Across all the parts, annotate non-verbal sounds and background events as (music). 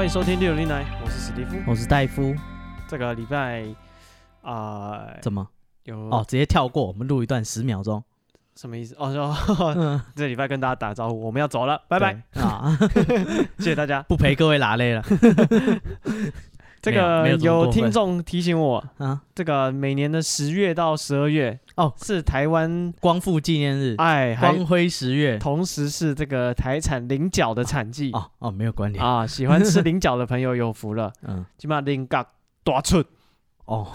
欢迎收听六零来，我是史蒂夫，我是戴夫。这个礼拜啊，呃、怎么有哦？直接跳过，我们录一段十秒钟，什么意思？哦，说、嗯、(laughs) 这礼拜跟大家打招呼，我们要走了，拜拜啊！(laughs) 谢谢大家，不陪各位拉累了。(laughs) (laughs) 这个有听众提醒我啊，这个每年的十月到十二月哦，是台湾光复纪念日，哎，光辉十月，同时是这个台产菱角的产季。哦哦，没有关联。啊，喜欢吃菱角的朋友有福了，(laughs) 嗯，起码菱角大寸哦，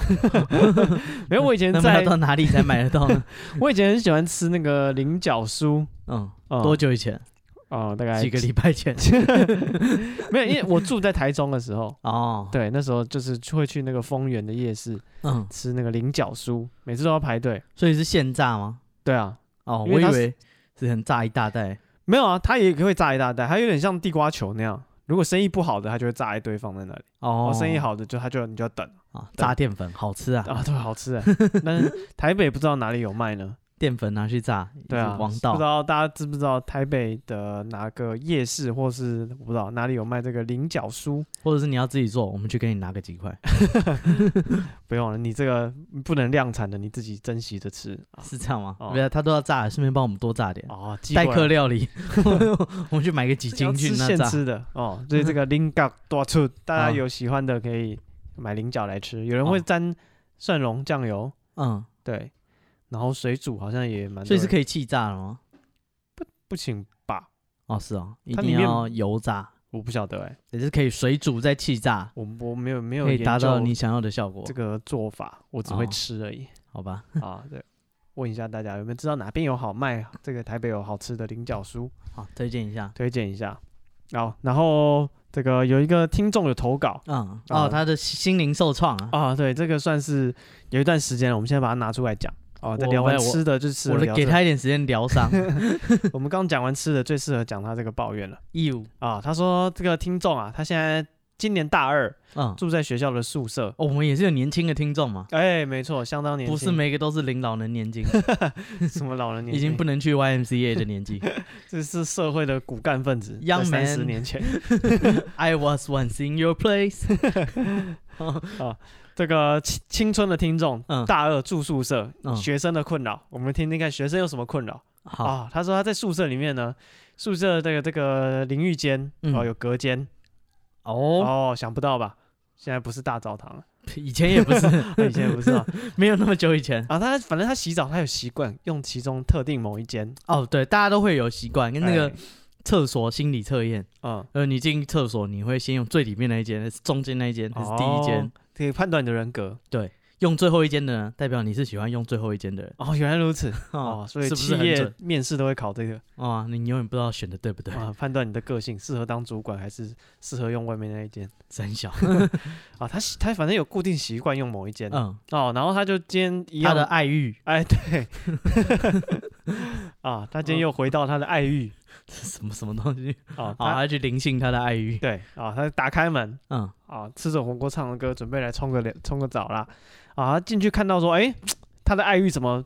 (laughs) 没有，我以前在到哪里才买得到呢？我以前很喜欢吃那个菱角酥，嗯，多久以前？哦，大概几个礼拜前，(laughs) 没有，因为我住在台中的时候，(laughs) 哦，对，那时候就是会去那个丰原的夜市，嗯，吃那个菱角酥，每次都要排队，所以是现炸吗？对啊，哦，我以为是很炸一大袋，没有啊，它也会炸一大袋，它有点像地瓜球那样，如果生意不好的，它就会炸一堆放在那里，哦，生意好的就它就你就要等。啊，炸淀粉好吃啊，啊，对，好吃啊，但是台北不知道哪里有卖呢。淀粉拿去炸，对啊，王道。不知道大家知不知道台北的哪个夜市，或是我不知道哪里有卖这个菱角酥，或者是你要自己做，我们去给你拿个几块。(laughs) 不用了，你这个不能量产的，你自己珍惜着吃，是这样吗？对啊，他都要炸，顺便帮我们多炸点哦。代客料理，(laughs) 我们去买个几斤去那炸。现吃的哦，所以这个菱角多出，大家有喜欢的可以买菱角来吃。有人会沾蒜蓉酱油，嗯，对。然后水煮好像也蛮，所以是可以气炸的吗？不不行吧？哦，是哦，一定要油炸。我不晓得哎，也是可以水煮再气炸。我我没有没有可以达到你想要的效果。这个做法我只会吃而已。好吧。(laughs) 啊，对，问一下大家有没有知道哪边有好卖？这个台北有好吃的菱角酥，好推荐一下，推荐一下。好，然后这个有一个听众有投稿，嗯，哦，他的心灵受创啊。啊，对，这个算是有一段时间了，我们现在把它拿出来讲。哦，在聊完吃的就吃，我给他一点时间疗伤。(laughs) (laughs) 我们刚讲完吃的，最适合讲他这个抱怨了。义务啊，他说这个听众啊，他现在今年大二，嗯，住在学校的宿舍。我们也是有年轻的听众嘛？哎，没错，相当年轻。不是每个都是领老人年纪，(laughs) 什么老人年纪？已经不能去 YMCA 的年纪，这是社会的骨干分子。Young man，十年前，I was once in your place。啊。这个青青春的听众，嗯、大二住宿舍，嗯、学生的困扰，我们听听看学生有什么困扰。好。啊，他说他在宿舍里面呢，宿舍这个这个淋浴间哦有隔间，哦。哦想不到吧？现在不是大澡堂了，(laughs) 以前也不是，(laughs) 以前也不是啊，(laughs) 没有那么久以前。啊。他反正他洗澡他有习惯用其中特定某一间。哦，对，大家都会有习惯跟那个厕所心理测验，嗯，呃，你进厕所你会先用最里面那一间，还是中间那一间，还是第一间？哦可以判断你的人格，对，用最后一间的呢，代表你是喜欢用最后一间的人。哦，原来如此，(laughs) 哦，所以企业面试都会考这个，哦，你永远不知道选的对不对？啊？判断你的个性，适合当主管还是适合用外面那一间？真小。啊，(laughs) 他他反正有固定习惯用某一间，嗯，哦，然后他就今天一样。他的爱欲，哎，对，啊，(laughs) 他今天又回到他的爱欲。(laughs) 什么什么东西啊？他要去灵性他的爱欲。对啊，他打开门，嗯，啊，吃着火锅，唱着歌，准备来冲个脸，冲个澡啦。啊，他进去看到说，哎，(tsk) 他的爱欲怎么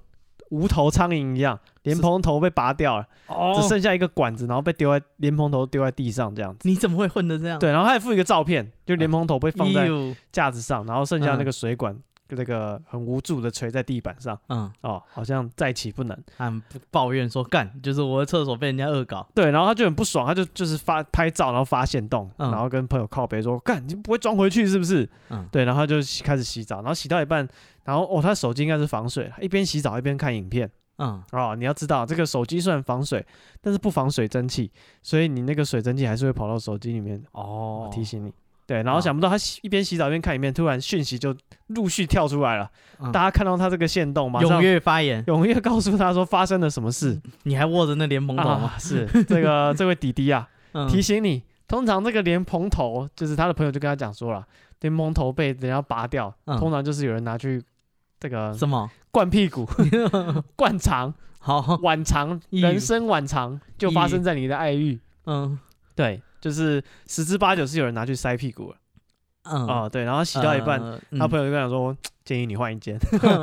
无头苍蝇一样，莲蓬头被拔掉了，只剩下一个管子，然后被丢在莲蓬头丢在地上这样子。你怎么会混的这样？对，然后他还附一个照片，就莲蓬头被放在架子上，然后剩下那个水管。那个很无助的垂在地板上，嗯，哦，好像再起不能，他抱怨说干，就是我的厕所被人家恶搞，对，然后他就很不爽，他就就是发拍照，然后发现洞，嗯、然后跟朋友靠北说干，你不会装回去是不是？嗯，对，然后他就开始洗澡，然后洗到一半，然后哦，他手机应该是防水，一边洗澡一边看影片，嗯，哦，你要知道这个手机虽然防水，但是不防水蒸气，所以你那个水蒸气还是会跑到手机里面，哦，提醒你。对，然后想不到他一边洗澡一边看影片，突然讯息就陆续跳出来了。大家看到他这个线动，踊跃发言，踊跃告诉他说发生了什么事。你还握着那莲蓬头吗？是这个 (laughs) 这位弟弟啊，提醒你，通常这个莲蓬头就是他的朋友就跟他讲说了，莲蓬头被人家拔掉，通常就是有人拿去这个什么灌屁股、(laughs) 灌肠。好，晚肠，人生晚肠就发生在你的爱欲。嗯，对，就是十之八九是有人拿去塞屁股了。嗯，哦，对，然后洗到一半，他朋友就跟他说，(tsk) 建议你换一间，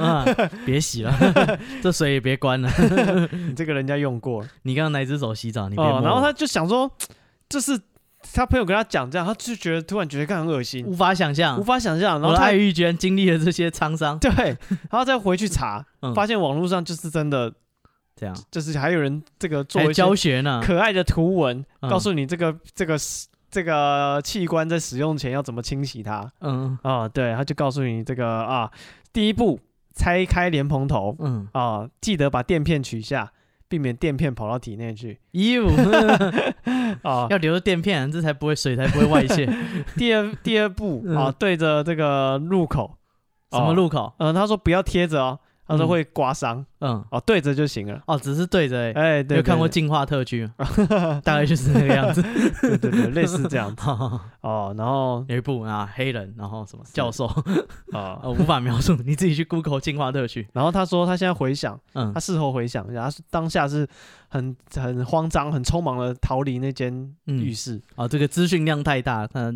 (laughs) 别洗了，(laughs) 这水也别关了，(laughs) 你这个人家用过。你刚刚哪只手洗澡？你别摸。然后他就想说，(tsk) 就是他朋友跟他讲这样，他就觉得突然觉得很恶心，无法想象，无法想象。然后爱玉居然经历了这些沧桑，对，然后再回去查，发现网络上就是真的。这样就是还有人这个做教学呢，可爱的图文告诉你这个这个这个器官在使用前要怎么清洗它。嗯啊，对，他就告诉你这个啊，第一步拆开莲蓬头，嗯啊，记得把垫片取下，避免垫片跑到体内去。哟，啊，要留着垫片，这才不会水才不会外泄。(laughs) (laughs) 第二第二步啊，对着这个入口，什么入口？嗯，他说不要贴着哦。他说会刮伤，嗯，哦，对着就行了，哦，只是对着，哎，有看过进化特区，(laughs) 大概就是那个样子，对对对，类似这样子，(laughs) 哦，然后有一部啊，黑人，然后什么教授，啊，(laughs) 无法描述，你自己去 Google 进化特区。然后他说他现在回想，嗯，他事后回想一下，他当下是很很慌张、很匆忙的逃离那间浴室，啊，这个资讯量太大，他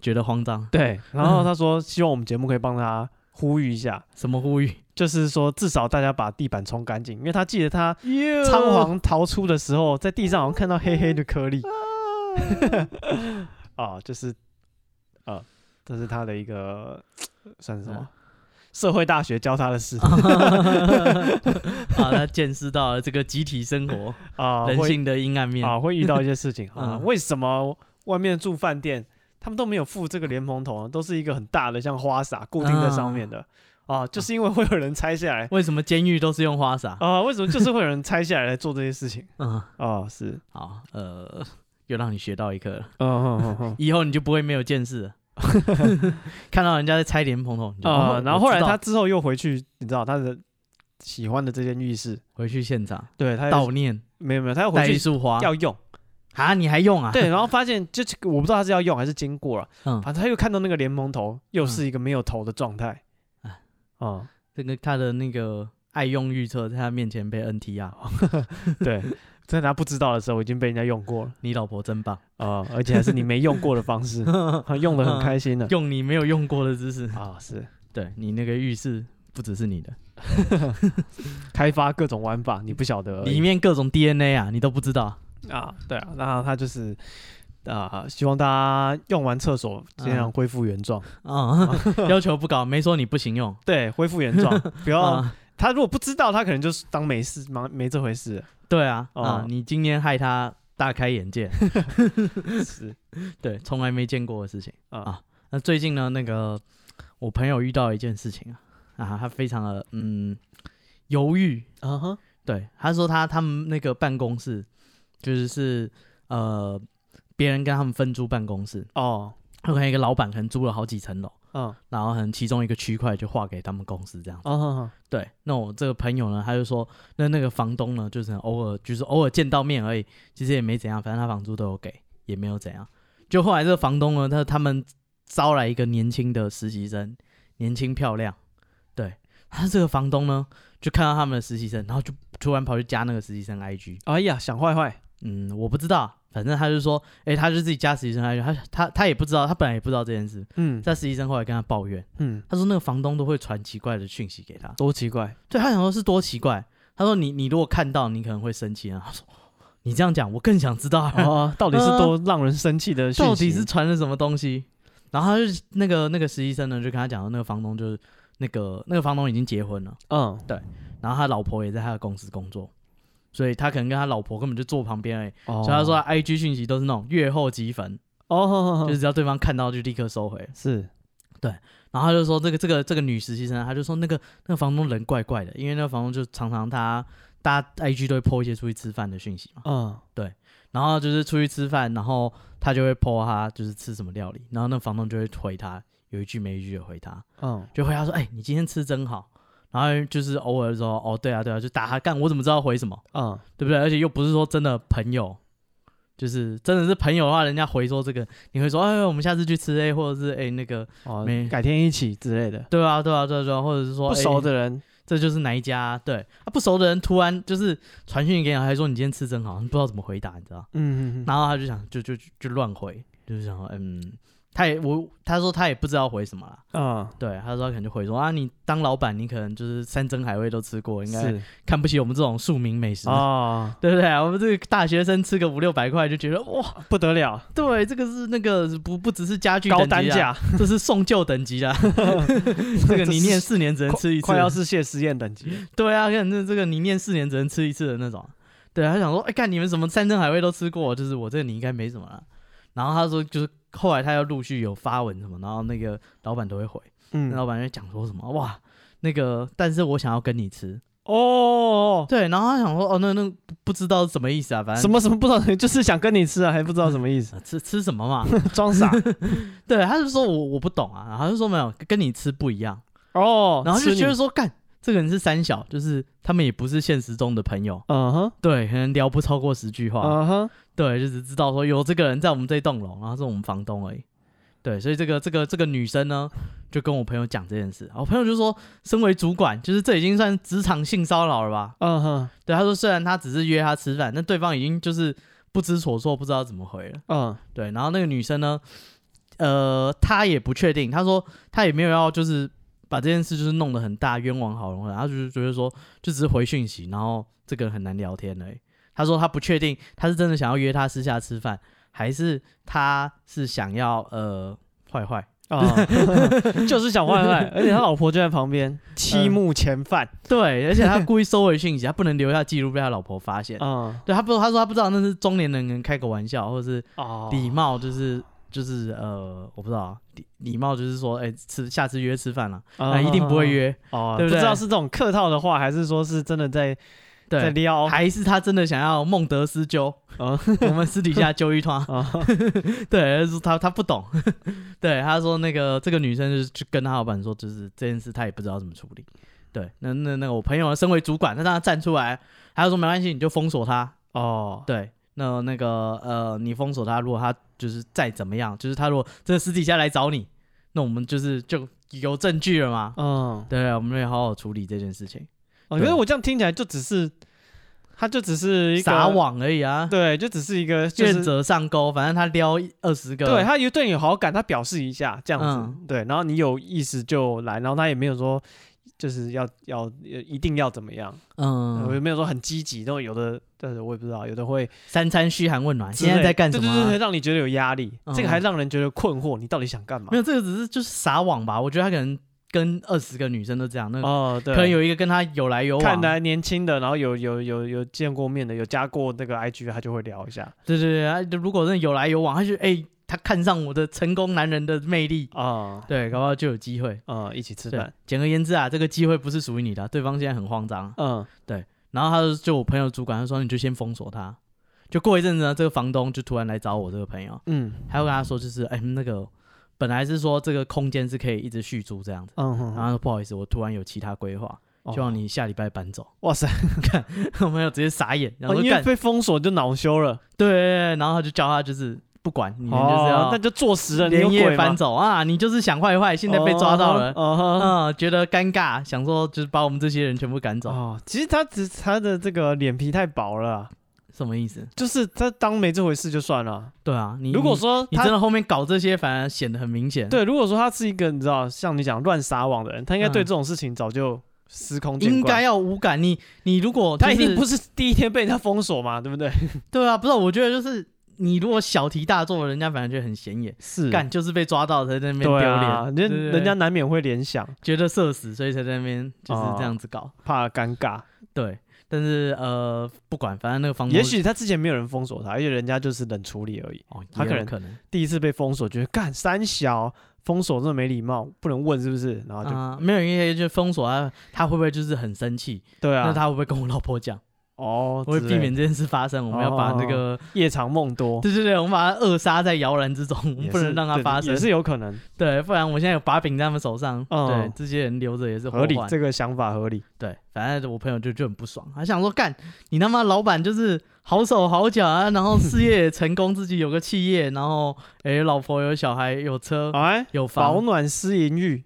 觉得慌张，对，然后他说希望我们节目可以帮他呼吁一下，什么呼吁？就是说，至少大家把地板冲干净，因为他记得他仓皇逃出的时候，在地上好像看到黑黑的颗粒。啊，(laughs) 就是，啊，这是他的一个 (tsk) 算是什么？社会大学教他的事。啊，(laughs) 他见识到了这个集体生活啊，人性的阴暗面啊，会遇到一些事情 (laughs) 啊。为什么外面住饭店，他们都没有附这个莲蓬头，都是一个很大的像花洒固定在上面的？啊，就是因为会有人拆下来。为什么监狱都是用花洒啊？为什么就是会有人拆下来来做这些事情？嗯，哦，是，好，呃，又让你学到一课了。嗯以后你就不会没有见识了。(laughs) 看到人家在拆莲蓬头，啊，然后后来他之后又回去，你知道他的喜欢的这间浴室，回去现场，对他悼念，没有没有，他要回去一束花要用啊？你还用啊？对，然后发现就我不知道他是要用还是经过了，(laughs) 嗯，反正他又看到那个联盟头又是一个没有头的状态，啊。这个他的那个爱用预测在他面前被 NTR，，(laughs) 对，在他不知道的时候已经被人家用过了。你老婆真棒。啊，而且还是你没用过的方式，(laughs) 用的很开心的，用你没有用过的姿势。啊，是。对你那个浴室不只是你的，开发各种玩法，你不晓得，里面各种 DNA 啊，你都不知道啊，对啊，然后他就是。啊，希望大家用完厕所尽量恢复原状。(laughs) 啊，(laughs) 要求不高，没说你不行用。(laughs) 对，恢复原状，不要他如果不知道，他可能就是当没事，没没这回事。对啊，啊，你今天害他大开眼界，是，对，从来没见过的事情啊。那最近呢，那个我朋友遇到一件事情啊，啊，他非常的嗯犹豫。嗯哼，对，他说他他们那个办公室就是是呃。别人跟他们分租办公室。哦，可能一个老板可能租了好几层楼，嗯，然后可能其中一个区块就划给他们公司这样子，哦，对，那我这个朋友呢，他就说，那那个房东呢，就是偶尔就是偶尔见到面而已，其实也没怎样，反正他房租都有给，也没有怎样。就后来这个房东呢，他他们招来一个年轻的实习生，年轻漂亮，对，他这个房东呢，就看到他们的实习生，然后就突然跑去加那个实习生 IG，哎呀，想坏坏，嗯，我不知道。反正他就说，哎、欸，他就自己加实习生，他他他他也不知道，他本来也不知道这件事。嗯，在实习生后来跟他抱怨，嗯，他说那个房东都会传奇怪的讯息给他，多奇怪？对，他想说是多奇怪。他说你你如果看到，你可能会生气啊。他说你这样讲，我更想知道哦，到底是多让人生气的 (laughs) 讯息，到底是传了什么东西？然后他就那个那个实习生呢，就跟他讲，那个房东就是那个那个房东已经结婚了，嗯，对，然后他老婆也在他的公司工作。所以他可能跟他老婆根本就坐旁边哎，oh. 所以他说他 IG 讯息都是那种阅后即焚哦，oh. 就是只要对方看到就立刻收回。是，对，然后他就说这个这个这个女实习生，他就说那个那个房东人怪怪的，因为那个房东就常常他大家 IG 都会 po 一些出去吃饭的讯息嘛。嗯，对。然后就是出去吃饭，然后他就会 po 他就是吃什么料理，然后那房东就会回他有一句没一句的回他，嗯，就回他说：“哎、欸，你今天吃真好。”然后就是偶尔说：“哦，对啊，对啊，就打他干，我怎么知道回什么？嗯，对不对？而且又不是说真的朋友，就是真的是朋友的话，人家回说这个，你会说：哎，我们下次去吃 A，或者是哎那个哦，没改天一起之类的。对啊，对啊，对啊，对啊，或者是说不熟的人。”这就是哪一家？对，啊，不熟的人突然就是传讯给你，还说你今天吃真好，你不知道怎么回答，你知道？嗯嗯嗯。然后他就想，就就就乱回，就是想说，嗯。他也我他说他也不知道回什么了，嗯，对，他说他可能就回说啊，你当老板，你可能就是山珍海味都吃过，应该看不起我们这种庶民美食。啊，(laughs) 对不对？我们这个大学生吃个五六百块就觉得哇不得了，对，这个是那个不不只是家具高单价，(laughs) 这是送旧等级的，(laughs) 这个你念四年只能吃一次，快要是谢师宴等级，对啊，看这这个你念四年只能吃一次的那种，对，他想说，哎，看你们什么山珍海味都吃过，就是我这个你应该没什么了，然后他说就是。后来他要陆续有发文什么，然后那个老板都会回，嗯，老板就讲说什么哇，那个但是我想要跟你吃哦，对，然后他想说哦，那那不知道是什么意思啊，反正什么什么不知道，(laughs) 就是想跟你吃啊，还不知道什么意思，(laughs) 吃吃什么嘛，(laughs) 装傻，对，他就说我我不懂啊，然后就说没有跟你吃不一样哦，然后就觉得说干这个人是三小，就是他们也不是现实中的朋友，嗯哼，对，可能聊不超过十句话，嗯哼。对，就只知道说有这个人在我们这栋楼，然后是我们房东而已。对，所以这个这个这个女生呢，就跟我朋友讲这件事。我朋友就说，身为主管，就是这已经算职场性骚扰了吧？嗯哼。对，他说虽然他只是约他吃饭，但对方已经就是不知所措，不知道怎么回了。嗯，对。然后那个女生呢，呃，她也不确定。她说她也没有要就是把这件事就是弄得很大冤枉好人，然后就是觉得说就只是回讯息，然后这个人很难聊天而已。他说他不确定，他是真的想要约他私下吃饭，还是他是想要呃坏坏。啊，(laughs) 就是想坏坏，(laughs) 而且他老婆就在旁边，欺目前犯，呃，对，而且他故意收回讯息，他不能留下记录被他老婆发现，嗯，对他不，他说他不知道那是中年人能开个玩笑，或者是礼貌，就是就是呃，我不知道礼礼貌就是说，哎，吃下次约吃饭了，那一定不会约，哦，对不对？不知道是这种客套的话，还是说是真的在。对，撩还是他真的想要孟德斯鸠？哦、(laughs) 我们私底下揪一团。哦、(laughs) 对，他他不懂。(laughs) 对，他说那个这个女生就是去跟他老板说，就是这件事他也不知道怎么处理。对，那那那个我朋友身为主管，他让他站出来，他说没关系，你就封锁他。哦，对，那那个呃，你封锁他，如果他就是再怎么样，就是他如果真的私底下来找你，那我们就是就有证据了嘛。嗯，对，我们会好好处理这件事情。我觉得我这样听起来就只是，他就只是一个撒网而已啊。对，就只是一个愿者上钩，反正他撩二十个。对，他有对你有好感，他表示一下这样子。嗯、对，然后你有意思就来，然后他也没有说就是要要一定要怎么样。嗯，我也没有说很积极，都有的，但是我也不知道，有的会三餐嘘寒问暖。现在在干什么、啊？对对对，让你觉得有压力，嗯、这个还让人觉得困惑，你到底想干嘛？没有，这个只是就是撒网吧。我觉得他可能。跟二十个女生都这样，那哦，对，可能有一个跟他有来有往，看来年轻的，然后有有有有见过面的，有加过那个 IG，他就会聊一下。对对对，啊，如果真的有来有往，他就哎、欸，他看上我的成功男人的魅力啊，哦、对，搞不好就有机会啊、嗯，一起吃饭。简而言之啊，这个机会不是属于你的，对方现在很慌张。嗯，对。然后他就就我朋友主管他说，你就先封锁他。就过一阵子呢，这个房东就突然来找我这个朋友，嗯，还要跟他说就是哎、欸、那个。本来是说这个空间是可以一直续租这样子，嗯哼，然后说不好意思，我突然有其他规划，希望你下礼拜搬走。哇塞，(laughs) 看我没有直接傻眼，然后因为被封锁就恼羞了，对，然后他就叫他就是不管，你就是要那就坐实了，连夜搬走。啊，你就是想坏坏，现在被抓到了，嗯，觉得尴尬，想说就是把我们这些人全部赶走。哦，其实他只他的这个脸皮太薄了。什么意思？就是他当没这回事就算了。对啊，你如果说你真的后面搞这些，反而显得很明显。对，如果说他是一个你知道像你讲乱撒网的人，他应该对这种事情早就司空见惯，应该要无感。你你如果他一定不是第一天被人家封锁嘛，对不对？(laughs) 对啊，不是，我觉得就是你如果小题大做，人家反而觉得很显眼。是干就是被抓到才在那边丢脸，人人家难免会联想，觉得社死，所以才在那边就是这样子搞，怕尴尬。对。但是呃，不管，反正那个房东，也许他之前没有人封锁他，而且人家就是冷处理而已。哦，他可能可能第一次被封锁，觉得干三小封锁这么没礼貌，不能问是不是？然后就、啊、没有，因为就封锁他，他会不会就是很生气？对啊，那他会不会跟我老婆讲？哦，我会避免这件事发生。我们要把那个夜长梦多，(laughs) 对对对，我们把它扼杀在摇篮之中，不能让它发生，也是有可能。对，不然我现在有把柄在他们手上，对，这些人留着也是合理。这个想法合理。对，反正我朋友就就很不爽，他想说干你他妈老板就是好手好脚啊，然后事业也成功，自己有个企业，然后哎，老婆有小孩有车，哎，有房，保暖思淫欲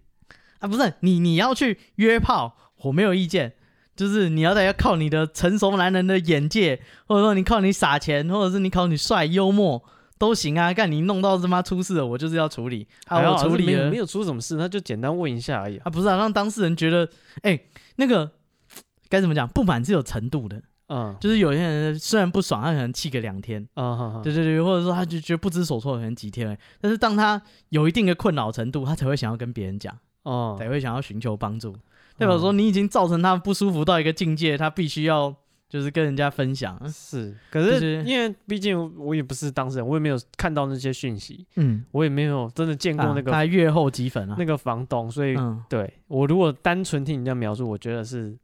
啊，不是你你要去约炮，我没有意见。就是你要得要靠你的成熟男人的眼界，或者说你靠你撒钱，或者是你靠你帅幽默都行啊。干你弄到他妈出事了，我就是要处理。还要处理了，没有出什么事，他就简单问一下而已啊。啊不是啊，让当事人觉得，哎、欸，那个该怎么讲？不满是有程度的，嗯，就是有些人虽然不爽，他可能气个两天，嗯，对对对，或者说他就觉得不知所措，可能几天，但是当他有一定的困扰程度，他才会想要跟别人讲，哦、嗯，才会想要寻求帮助。代表说你已经造成他不舒服到一个境界，他必须要就是跟人家分享。是，可是因为毕竟我也不是当事人，我也没有看到那些讯息，嗯，我也没有真的见过那个、啊、他阅后即焚啊，那个房东，所以、嗯、对我如果单纯听你这样描述，我觉得是，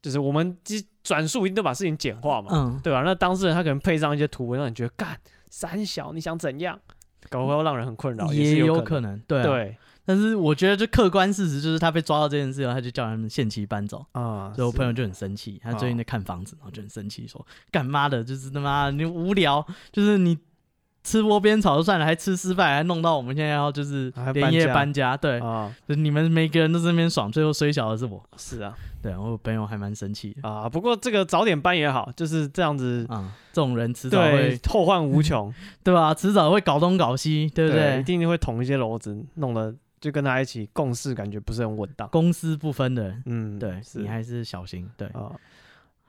就是我们转述一定都把事情简化嘛，嗯，对吧？那当事人他可能配上一些图文，让你觉得干三小你想怎样，搞不好让人很困扰，也有可能，可能对、啊、对。但是我觉得，就客观事实就是他被抓到这件事情，他就叫他们限期搬走啊。所以我朋友就很生气，他最近在看房子，然后就很生气，说：“干妈的，就是他妈你无聊，就是你吃窝边草就算了，还吃失败，还弄到我们现在要就是连夜搬家。”对啊，就你们每个人都在那边爽，最后衰小的是我。是啊，对，我朋友还蛮生气啊。不过这个早点搬也好，就是这样子啊，这种人迟早会后患无穷，(laughs) 对吧？迟早会搞东搞西，对不对？一定会捅一些篓子，弄得。就跟他一起共事，感觉不是很稳当。公私不分的，嗯，对，你还是小心。对，哦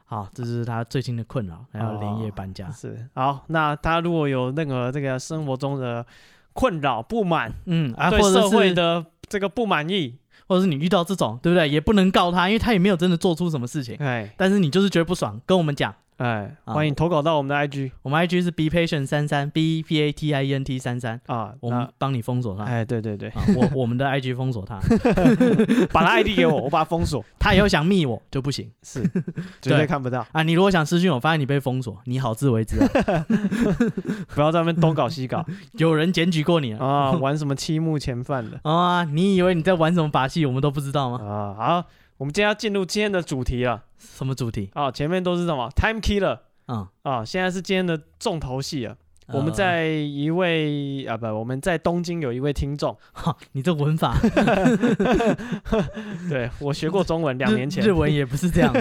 好，这是他最近的困扰，还要连夜搬家。是，好，那他如果有任何这个生活中的困扰、不满，嗯，啊，对社会的这个不满意，或者是你遇到这种，对不对？也不能告他，因为他也没有真的做出什么事情。哎，但是你就是觉得不爽，跟我们讲。哎，欢迎投稿到我们的 IG，我们 IG 是 be patient 三三 b p a t i e n t 三三啊，我们帮你封锁他。哎，对对对，我我们的 IG 封锁他，(laughs) (laughs) 把他 ID 给我，我把他封锁。他以后想密我就不行，是 (laughs) 绝对看不到啊。你如果想私讯我，发现你被封锁，你好自为之啊，不要在那边东搞西搞。有人检举过你啊？玩什么欺负前犯的啊？你以为你在玩什么把戏，我们都不知道吗？啊，好，我们今天要进入今天的主题了。什么主题？啊，前面都是什么 Time Killer。嗯啊，现在是今天的重头戏啊！我们在一位啊不，我们在东京有一位听众，(laughs) 哈，你这文法，(laughs) 对我学过中文，两年前日文也不是这样。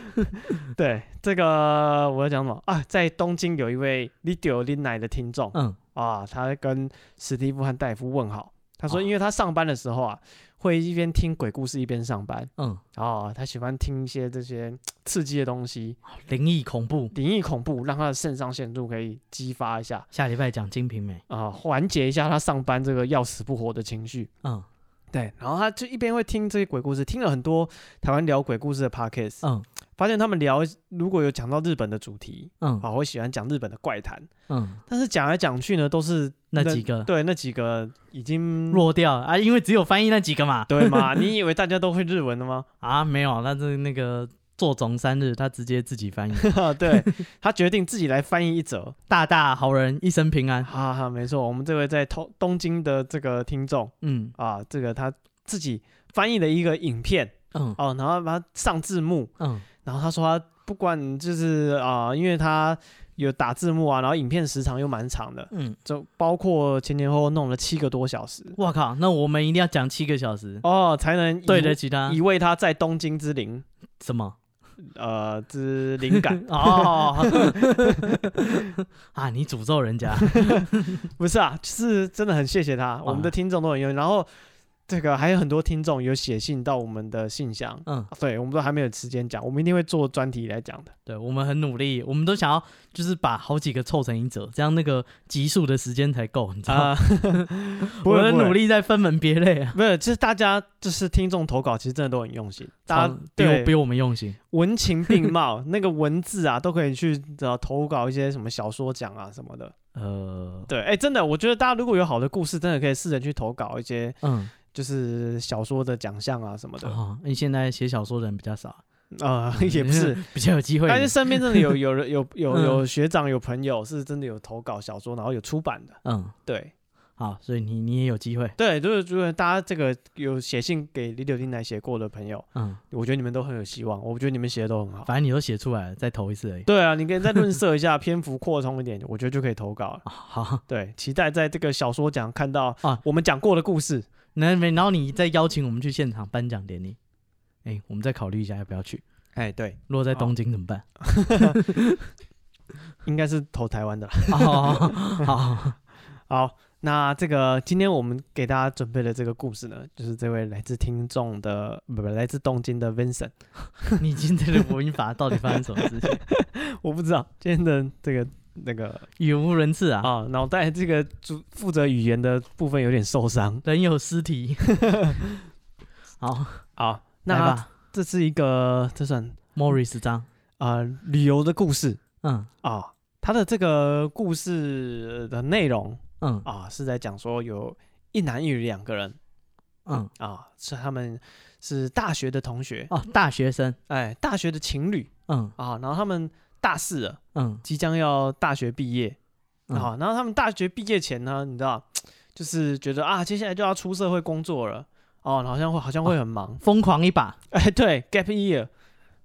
(laughs) 对，这个我要讲什么啊？在东京有一位 Lidio Linai 的听众，嗯啊，他跟史蒂夫和戴夫问好，他说，因为他上班的时候啊。会一边听鬼故事一边上班，嗯，哦，他喜欢听一些这些刺激的东西，灵异恐怖，灵异恐怖，让他的肾上腺素可以激发一下。下礼拜讲《金瓶梅》啊，缓解一下他上班这个要死不活的情绪。嗯，对，然后他就一边会听这些鬼故事，听了很多台湾聊鬼故事的 podcast，嗯。发现他们聊如果有讲到日本的主题，嗯，啊，我喜欢讲日本的怪谈，嗯，但是讲来讲去呢，都是那几个，对，那几个已经弱掉。啊，因为只有翻译那几个嘛，对嘛？(laughs) 你以为大家都会日文的吗？啊，没有，那是那个做总三日，他直接自己翻译，(laughs) 对，他决定自己来翻译一则，(laughs) 大大好人一生平安，哈哈，没错，我们这位在东东京的这个听众，嗯，啊，这个他自己翻译的一个影片，嗯，哦，然后把它上字幕，嗯。然后他说他不管就是啊、呃，因为他有打字幕啊，然后影片时长又蛮长的，嗯，就包括前前后后弄了七个多小时。我靠，那我们一定要讲七个小时。哦，才能对得起他，以为他在东京之灵什么？呃之灵感。(laughs) 哦。(laughs) 啊，你诅咒人家。(laughs) 不是啊，就是真的很谢谢他，我们的听众都很用心，然后。这个还有很多听众有写信到我们的信箱，嗯，对，我们都还没有时间讲，我们一定会做专题来讲的。对，我们很努力，我们都想要就是把好几个凑成一则，这样那个集数的时间才够，你知道吗？(laughs) 呃、我们很努力在分门别类啊。没有，其实大家就是听众投稿，其实真的都很用心，大家比我比我们用心，文情并茂，(laughs) 那个文字啊都可以去找投稿一些什么小说奖啊什么的。呃，对，哎、欸，真的，我觉得大家如果有好的故事，真的可以试着去投稿一些，嗯，就是小说的奖项啊什么的。哦，你现在写小说的人比较少啊，呃、(laughs) 也不是 (laughs) 比较有机会，但是身边真的有有人有 (laughs) 有有学长有朋友是真的有投稿小说，然后有出版的。嗯，对。好，所以你你也有机会。对，就是如果大家这个有写信给李柳丁来写过的朋友，嗯，我觉得你们都很有希望。我觉得你们写的都很好。反正你都写出来了，再投一次而已。对啊，你可以再润色一下，篇幅扩充一点，我觉得就可以投稿了。好，对，期待在这个小说奖看到啊我们讲过的故事。那然后你再邀请我们去现场颁奖典礼，哎，我们再考虑一下要不要去。哎，对，如果在东京怎么办？(laughs) 应该是投台湾的。(laughs) 好，好，(laughs) 好。那这个今天我们给大家准备的这个故事呢，就是这位来自听众的，不不，来自东京的 Vincent。你今天的播音法到底发生什么事情？我不知道。今天的这个那个语无伦次啊！啊，脑袋这个主负责语言的部分有点受伤，人有尸体。(laughs) 好。好，那这是一个这算 Morris 章啊旅游的故事。嗯。啊，他的这个故事的内容。嗯。啊，是在讲说有一男一女两个人，嗯。啊，是他们是大学的同学。哦，大学生，哎，大学的情侣，嗯。啊，然后他们大四了，嗯，即将要大学毕业，啊，然后他们大学毕业前呢，你知道，(tsk) 就是觉得啊，接下来就要出社会工作了，哦，好像会好像会很忙，疯狂一把，哎，对，gap year。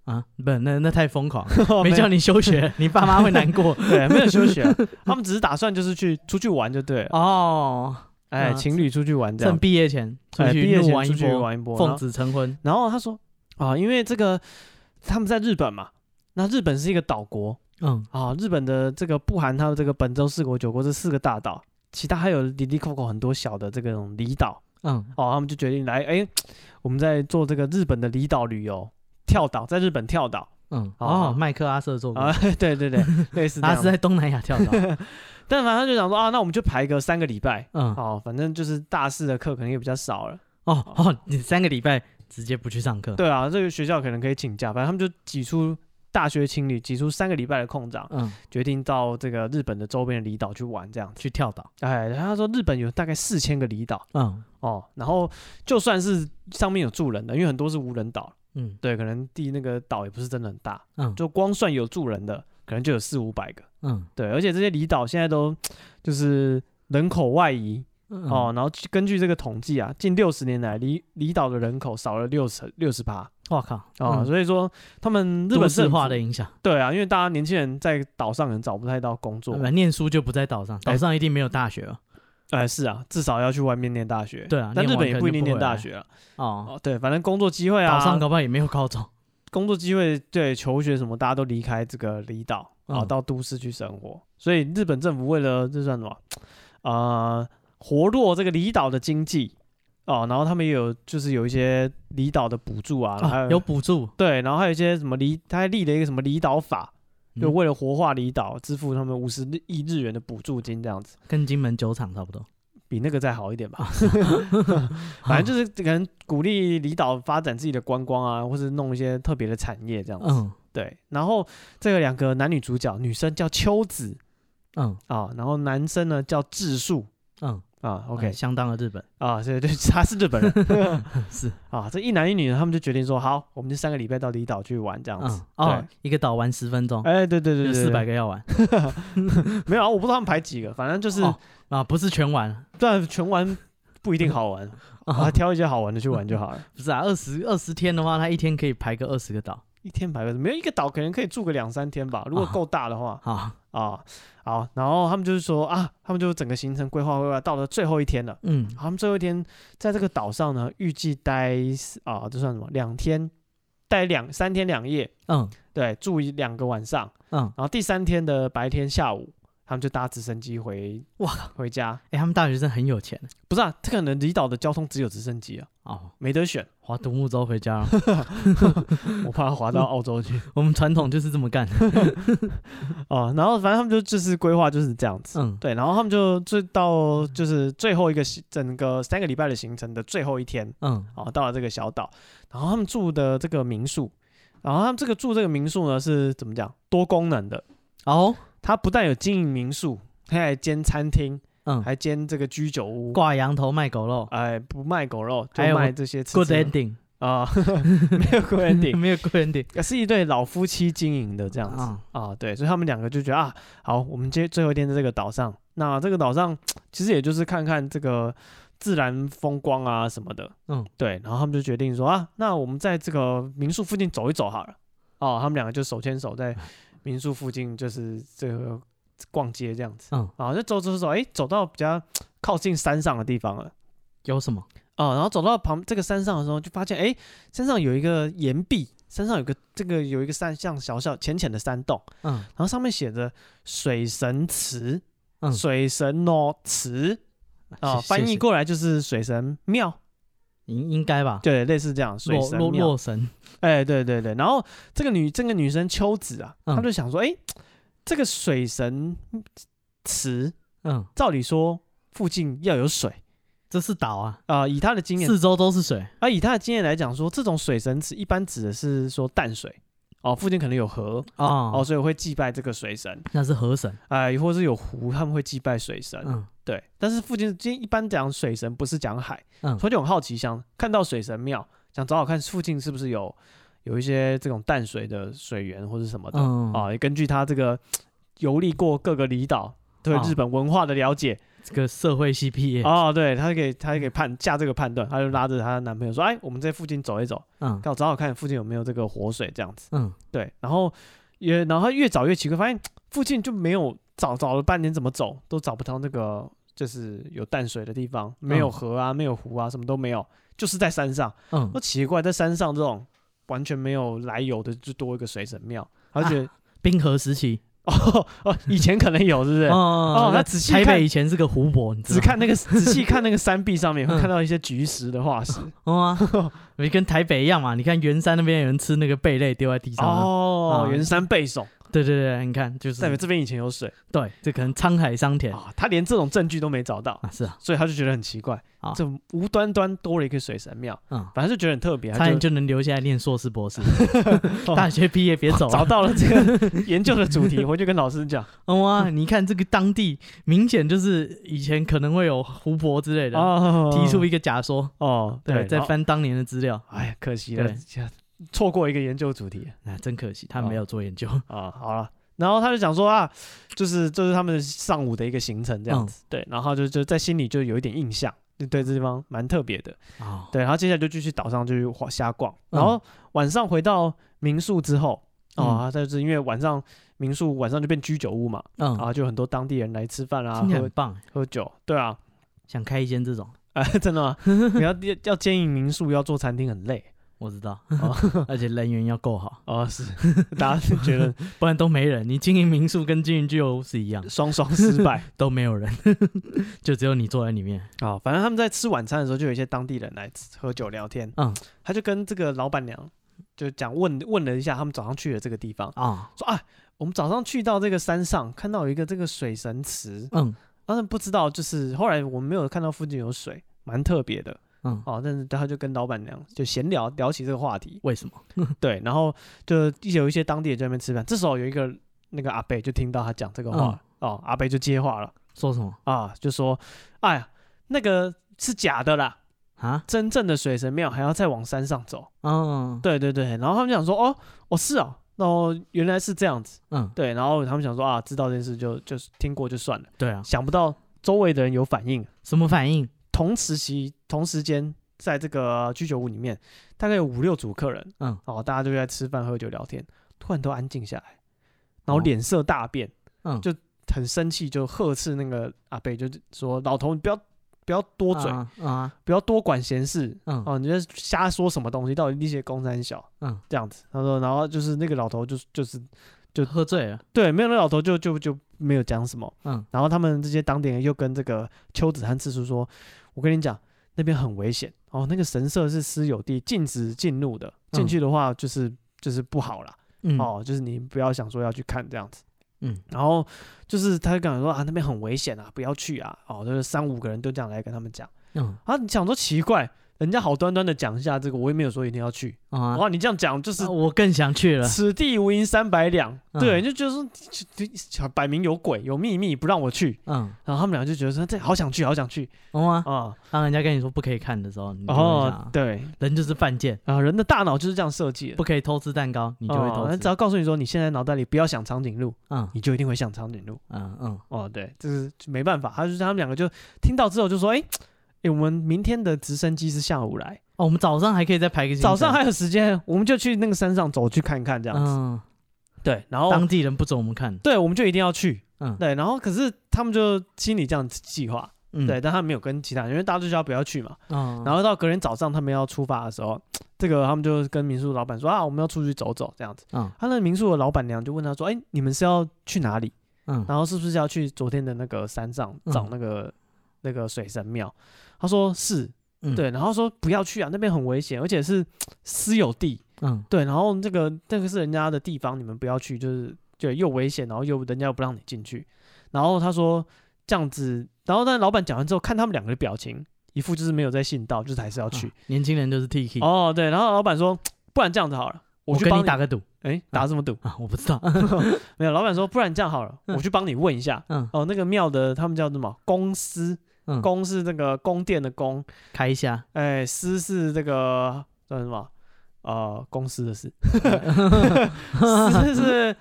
啊，不，那那太疯狂，(laughs) 没叫你休学，(laughs) 你爸妈会难过。(laughs) 对，没有休学，他们只是打算就是去出去玩就对了。哦，哎，情侣出去玩这样，趁毕业前出去毕业前出去玩一波，奉子成婚。然后他说啊，因为这个他们在日本嘛，那日本是一个岛国，嗯。啊，日本的这个不含它的这个本州四国九国这四个大岛，其他还有离离扣扣很多小的这个离岛，嗯，哦，他们就决定来，哎，我们在做这个日本的离岛旅游。跳岛在日本跳岛，嗯，哦，麦克阿瑟做过，对对对，(laughs) 类似他是在东南亚跳岛，(laughs) 但反正就想说啊，那我们就排个三个礼拜，嗯，哦，反正就是大四的课可能也比较少了，哦哦，你三个礼拜直接不去上课，对啊，这个学校可能可以请假，反正他们就挤出大学情侣挤出三个礼拜的空档，嗯，决定到这个日本的周边的离岛去玩，这样去跳岛，哎，他说日本有大概四千个离岛，嗯，哦，然后就算是上面有住人的，因为很多是无人岛。嗯，对，可能地那个岛也不是真的很大，嗯，就光算有住人的，可能就有四五百个，嗯，对，而且这些离岛现在都就是人口外移，嗯、哦，然后根据这个统计啊，近六十年来离离岛的人口少了六十六十趴，哇靠，啊、哦，所以说他们日本市化的影响，对啊，因为大家年轻人在岛上可能找不太到工作，念书就不在岛上，岛上一定没有大学了。哎，是啊，至少要去外面念大学。对啊，但日本也不一定念大学啊。哦，对，反正工作机会啊，岛上搞不好也没有高中。工作机会，对，求学什么，大家都离开这个离岛，然后到都市去生活。所以日本政府为了这算什么？呃，活络这个离岛的经济哦，然后他们也有就是有一些离岛的补助啊，还有补助。对，然后还有一些什么离，他还立了一个什么离岛法。就为了活化离岛，支付他们五十亿日元的补助金，这样子，跟金门酒厂差不多，比那个再好一点吧。反正就是可能鼓励离岛发展自己的观光啊，或是弄一些特别的产业这样子。嗯，对。然后这个两个男女主角，女生叫秋子，嗯啊，然后男生呢叫智树，嗯。啊，OK，相当的日本啊，对对，(laughs) 他是日本人，(laughs) (laughs) 是啊，这一男一女呢，他们就决定说，好，我们就三个礼拜到离岛去玩这样子，哦，一个岛玩十分钟，哎，对对对对，四百个要玩，没有啊，我不知道他们排几个，反正就是啊，不是全玩，但，全玩不一定好玩，啊，挑一些好玩的去玩就好了，不是啊，二十二十天的话，他一天可以排个二十个岛。一天排个没有一个岛，可能可以住个两三天吧，如果够大的话。啊啊好，然后他们就是说啊，他们就整个行程规划规划到了最后一天了。嗯，他们最后一天在这个岛上呢，预计待啊，这算什么？两天，待两三天两夜。嗯，对，住一两个晚上。嗯，然后第三天的白天下午。他们就搭直升机回哇回家，哎，他们大学生很有钱，不是啊？这可能离岛的交通只有直升机啊，哦，没得选，划独木舟回家，(laughs) 我怕他划到澳洲去。我们传统就是这么干，(laughs) 哦，然后反正他们就就是规划就是这样子，嗯，对，然后他们就最到就是最后一个整个三个礼拜的行程的最后一天，嗯，哦，到了这个小岛，然后他们住的这个民宿，然后他们这个住这个民宿呢是怎么讲？多功能的哦。它不但有经营民宿，它还兼餐厅，嗯，还兼这个居酒屋，挂羊头卖狗肉，哎，不卖狗肉，就卖这些吃吃。Good ending 啊，(laughs) 没有 Good ending，(laughs) 没有 Good ending，是一对老夫妻经营的这样子。啊，对，所以他们两个就觉得啊，好，我们接最后一天在这个岛上，那这个岛上 (tsk) 其实也就是看看这个。自然风光啊什么的，嗯，对，然后他们就决定说啊，那我们在这个民宿附近走一走好了。哦，他们两个就手牵手在民宿附近，就是这个逛街这样子。嗯，啊，就走走走，哎，走到比较 (tsk) 靠近山上的地方了。有什么？哦，然后走到旁这个山上的时候，就发现哎，山上有一个岩壁，山上有个这个有一个山像小小浅浅的山洞。嗯，然后上面写着水神祠，嗯，水神哦祠。哦，翻译过来就是水神庙，应应该吧？对，类似这样，水神庙。洛神，哎，对对对。然后这个女这个女生秋子啊，她就想说，哎，这个水神池，嗯，照理说附近要有水，这是岛啊。啊！以他的经验，四周都是水。啊，以他的经验来讲，说这种水神池一般指的是说淡水。哦，附近可能有河。哦，哦，所以我会祭拜这个水神，那是河神，哎，或者是有湖，他们会祭拜水神，嗯，对。但是附近今天一般讲水神，不是讲海，嗯，所以就很好奇，想看到水神庙，想找找看附近是不是有有一些这种淡水的水源或者什么的，嗯、啊，也根据他这个游历过各个离岛，对日本文化的了解。哦这个社会 CP 哦，对，他给他可以判下这个判断，他就拉着她的男朋友说：“哎，我们在附近走一走，嗯，要找找看附近有没有这个活水这样子，嗯，对。然后也，然后他越找越奇怪，发现附近就没有找找了半天，怎么走都找不到那个就是有淡水的地方，没有河啊，没有湖啊，什么都没有，就是在山上。嗯，那奇怪，在山上这种完全没有来由的，就多一个水神庙，而且冰河时期。(laughs) ”哦哦，以前可能有，是不是？哦，那仔细看，台北以前是个湖泊，你只看那个仔细看那个 (laughs) 山壁上面，会看到一些菊石的化石。哦，跟台北一样嘛。你看圆山那边有人吃那个贝类丢在地上。哦，圆山贝耸。对对对，你看，就是代表这边以前有水。对，这可能沧海桑田啊，他连这种证据都没找到啊，是啊，所以他就觉得很奇怪啊，这无端端多了一个水神庙，嗯，反正就觉得很特别，差点就能留下来念硕士博士，(laughs) 大学毕业别走，找到了这个研究的主题，回去跟老师讲。(laughs) 哇，你看这个当地明显就是以前可能会有湖泊之类的，提出一个假说哦，对，再翻当年的资料，哎，可惜了。错过一个研究主题，那真可惜，他没有做研究。啊。好了，然后他就讲说啊，就是就是他们上午的一个行程这样子，对，然后就就在心里就有一点印象，就对这地方蛮特别的。啊。对，然后接下来就继续岛上就去瞎逛，然后晚上回到民宿之后啊，就是因为晚上民宿晚上就变居酒屋嘛，嗯，啊，就很多当地人来吃饭啊，很棒，喝酒，对啊，想开一间这种，哎，(laughs) 真的吗？(laughs) 你要要经营民宿，要做餐厅很累。我知道，(laughs) 而且人员要够好哦。是，大家觉得 (laughs) 不然都没人。你经营民宿跟经营居酒屋是一样，双双失败，(laughs) 都没有人，就只有你坐在里面。啊，反正他们在吃晚餐的时候，就有一些当地人来喝酒聊天。嗯，他就跟这个老板娘就讲问问了一下，他们早上去的这个地方啊，说啊，我们早上去到这个山上，看到有一个这个水神池。嗯，但是不知道，就是后来我们没有看到附近有水，蛮特别的。嗯，哦，但是他就跟老板娘就闲聊聊起这个话题，为什么？(laughs) 对，然后就有一些当地人在那边吃饭，这时候有一个那个阿伯就听到他讲这个话，嗯、哦，阿伯就接话了，说什么啊？就说，哎呀，那个是假的啦，啊，真正的水神庙还要再往山上走。嗯，对对对，然后他们想说，哦，哦是哦，哦原来是这样子，嗯，对，然后他们想说啊，知道这件事就就听过就算了，对啊，想不到周围的人有反应，什么反应？同时期同时间，在这个居酒屋里面，大概有五六组客人，嗯，哦，大家就在吃饭、喝酒、聊天，突然都安静下来，然后脸色大变，嗯，就很生气，就呵斥那个阿贝，就说：“老头，你不要不要多嘴啊，不要多管闲事，嗯，哦，你在瞎说什么东西？到底那些公三小，嗯，这样子。”他说，然后就是那个老头就就是就喝醉了，对，没有那老头就就就没有讲什么，嗯，然后他们这些当地人又跟这个秋子和次叔说。我跟你讲，那边很危险哦，那个神社是私有地，禁止进入的。进去的话，就是、嗯、就是不好啦。嗯、哦，就是你不要想说要去看这样子。嗯，然后就是他就跟我说啊，那边很危险啊，不要去啊。哦，就是三五个人都这样来跟他们讲。嗯，啊，你想说奇怪，人家好端端的讲一下这个，我也没有说一定要去啊。哇，你这样讲就是我更想去了。此地无银三百两，对，就觉得说摆明有鬼有秘密不让我去。嗯，然后他们俩就觉得说这好想去，好想去。哦啊，当人家跟你说不可以看的时候，哦，对，人就是犯贱啊，人的大脑就是这样设计的，不可以偷吃蛋糕，你就会偷吃。只要告诉你说你现在脑袋里不要想长颈鹿，嗯，你就一定会想长颈鹿。嗯嗯，哦，对，这是没办法，他就是他们两个就听到之后就说，哎。哎，我们明天的直升机是下午来哦。我们早上还可以再排个。早上还有时间，我们就去那个山上走去看看这样子。嗯，对，然后当地人不准我们看，对，我们就一定要去。嗯，对，然后可是他们就心里这样计划，嗯，对，但他没有跟其他人，因为大家就叫不要去嘛。嗯，然后到隔天早上他们要出发的时候，这个他们就跟民宿老板说啊，我们要出去走走这样子。嗯，他那民宿的老板娘就问他说，哎，你们是要去哪里？嗯，然后是不是要去昨天的那个山上找那个那个水神庙？他说是，嗯、对，然后说不要去啊，那边很危险，而且是私有地，嗯，对，然后这个这个是人家的地方，你们不要去，就是就又危险，然后又人家又不让你进去，然后他说这样子，然后但老板讲完之后，看他们两个的表情，一副就是没有在信道，就是还是要去，啊、年轻人就是 T K 哦，对，然后老板说，不然这样子好了，我去帮你，你打个赌，哎，打什么赌啊？我不知道，(laughs) 没有，老板说，不然这样好了，我去帮你问一下，嗯，哦，那个庙的他们叫什么公司？宫是这个宫殿的宫，开一下。哎，司是这个叫什么？呃，公司的司，(laughs) 司是。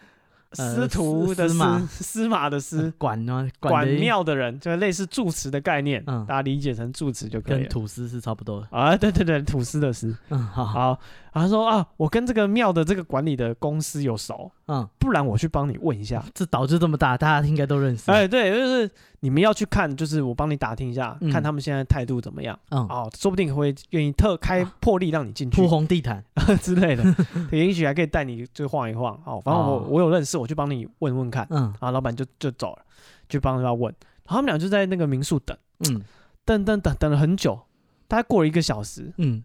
司徒的司，司马的司，管呢管庙的人，就类似住持的概念，大家理解成住持就可以了。跟土司是差不多的啊，对对对，土司的司。嗯，好好。然后说啊，我跟这个庙的这个管理的公司有熟，嗯，不然我去帮你问一下。这岛就这么大，大家应该都认识。哎，对，就是你们要去看，就是我帮你打听一下，看他们现在态度怎么样。嗯，哦，说不定会愿意特开破例让你进去，铺红地毯。(laughs) 之类的，也许还可以带你就晃一晃。哦，反正我我有认识。我去帮你问问看，嗯，然后老板就就走了，去帮他问，然后他们俩就在那个民宿等，嗯，等等等等了很久，大概过了一个小时，嗯，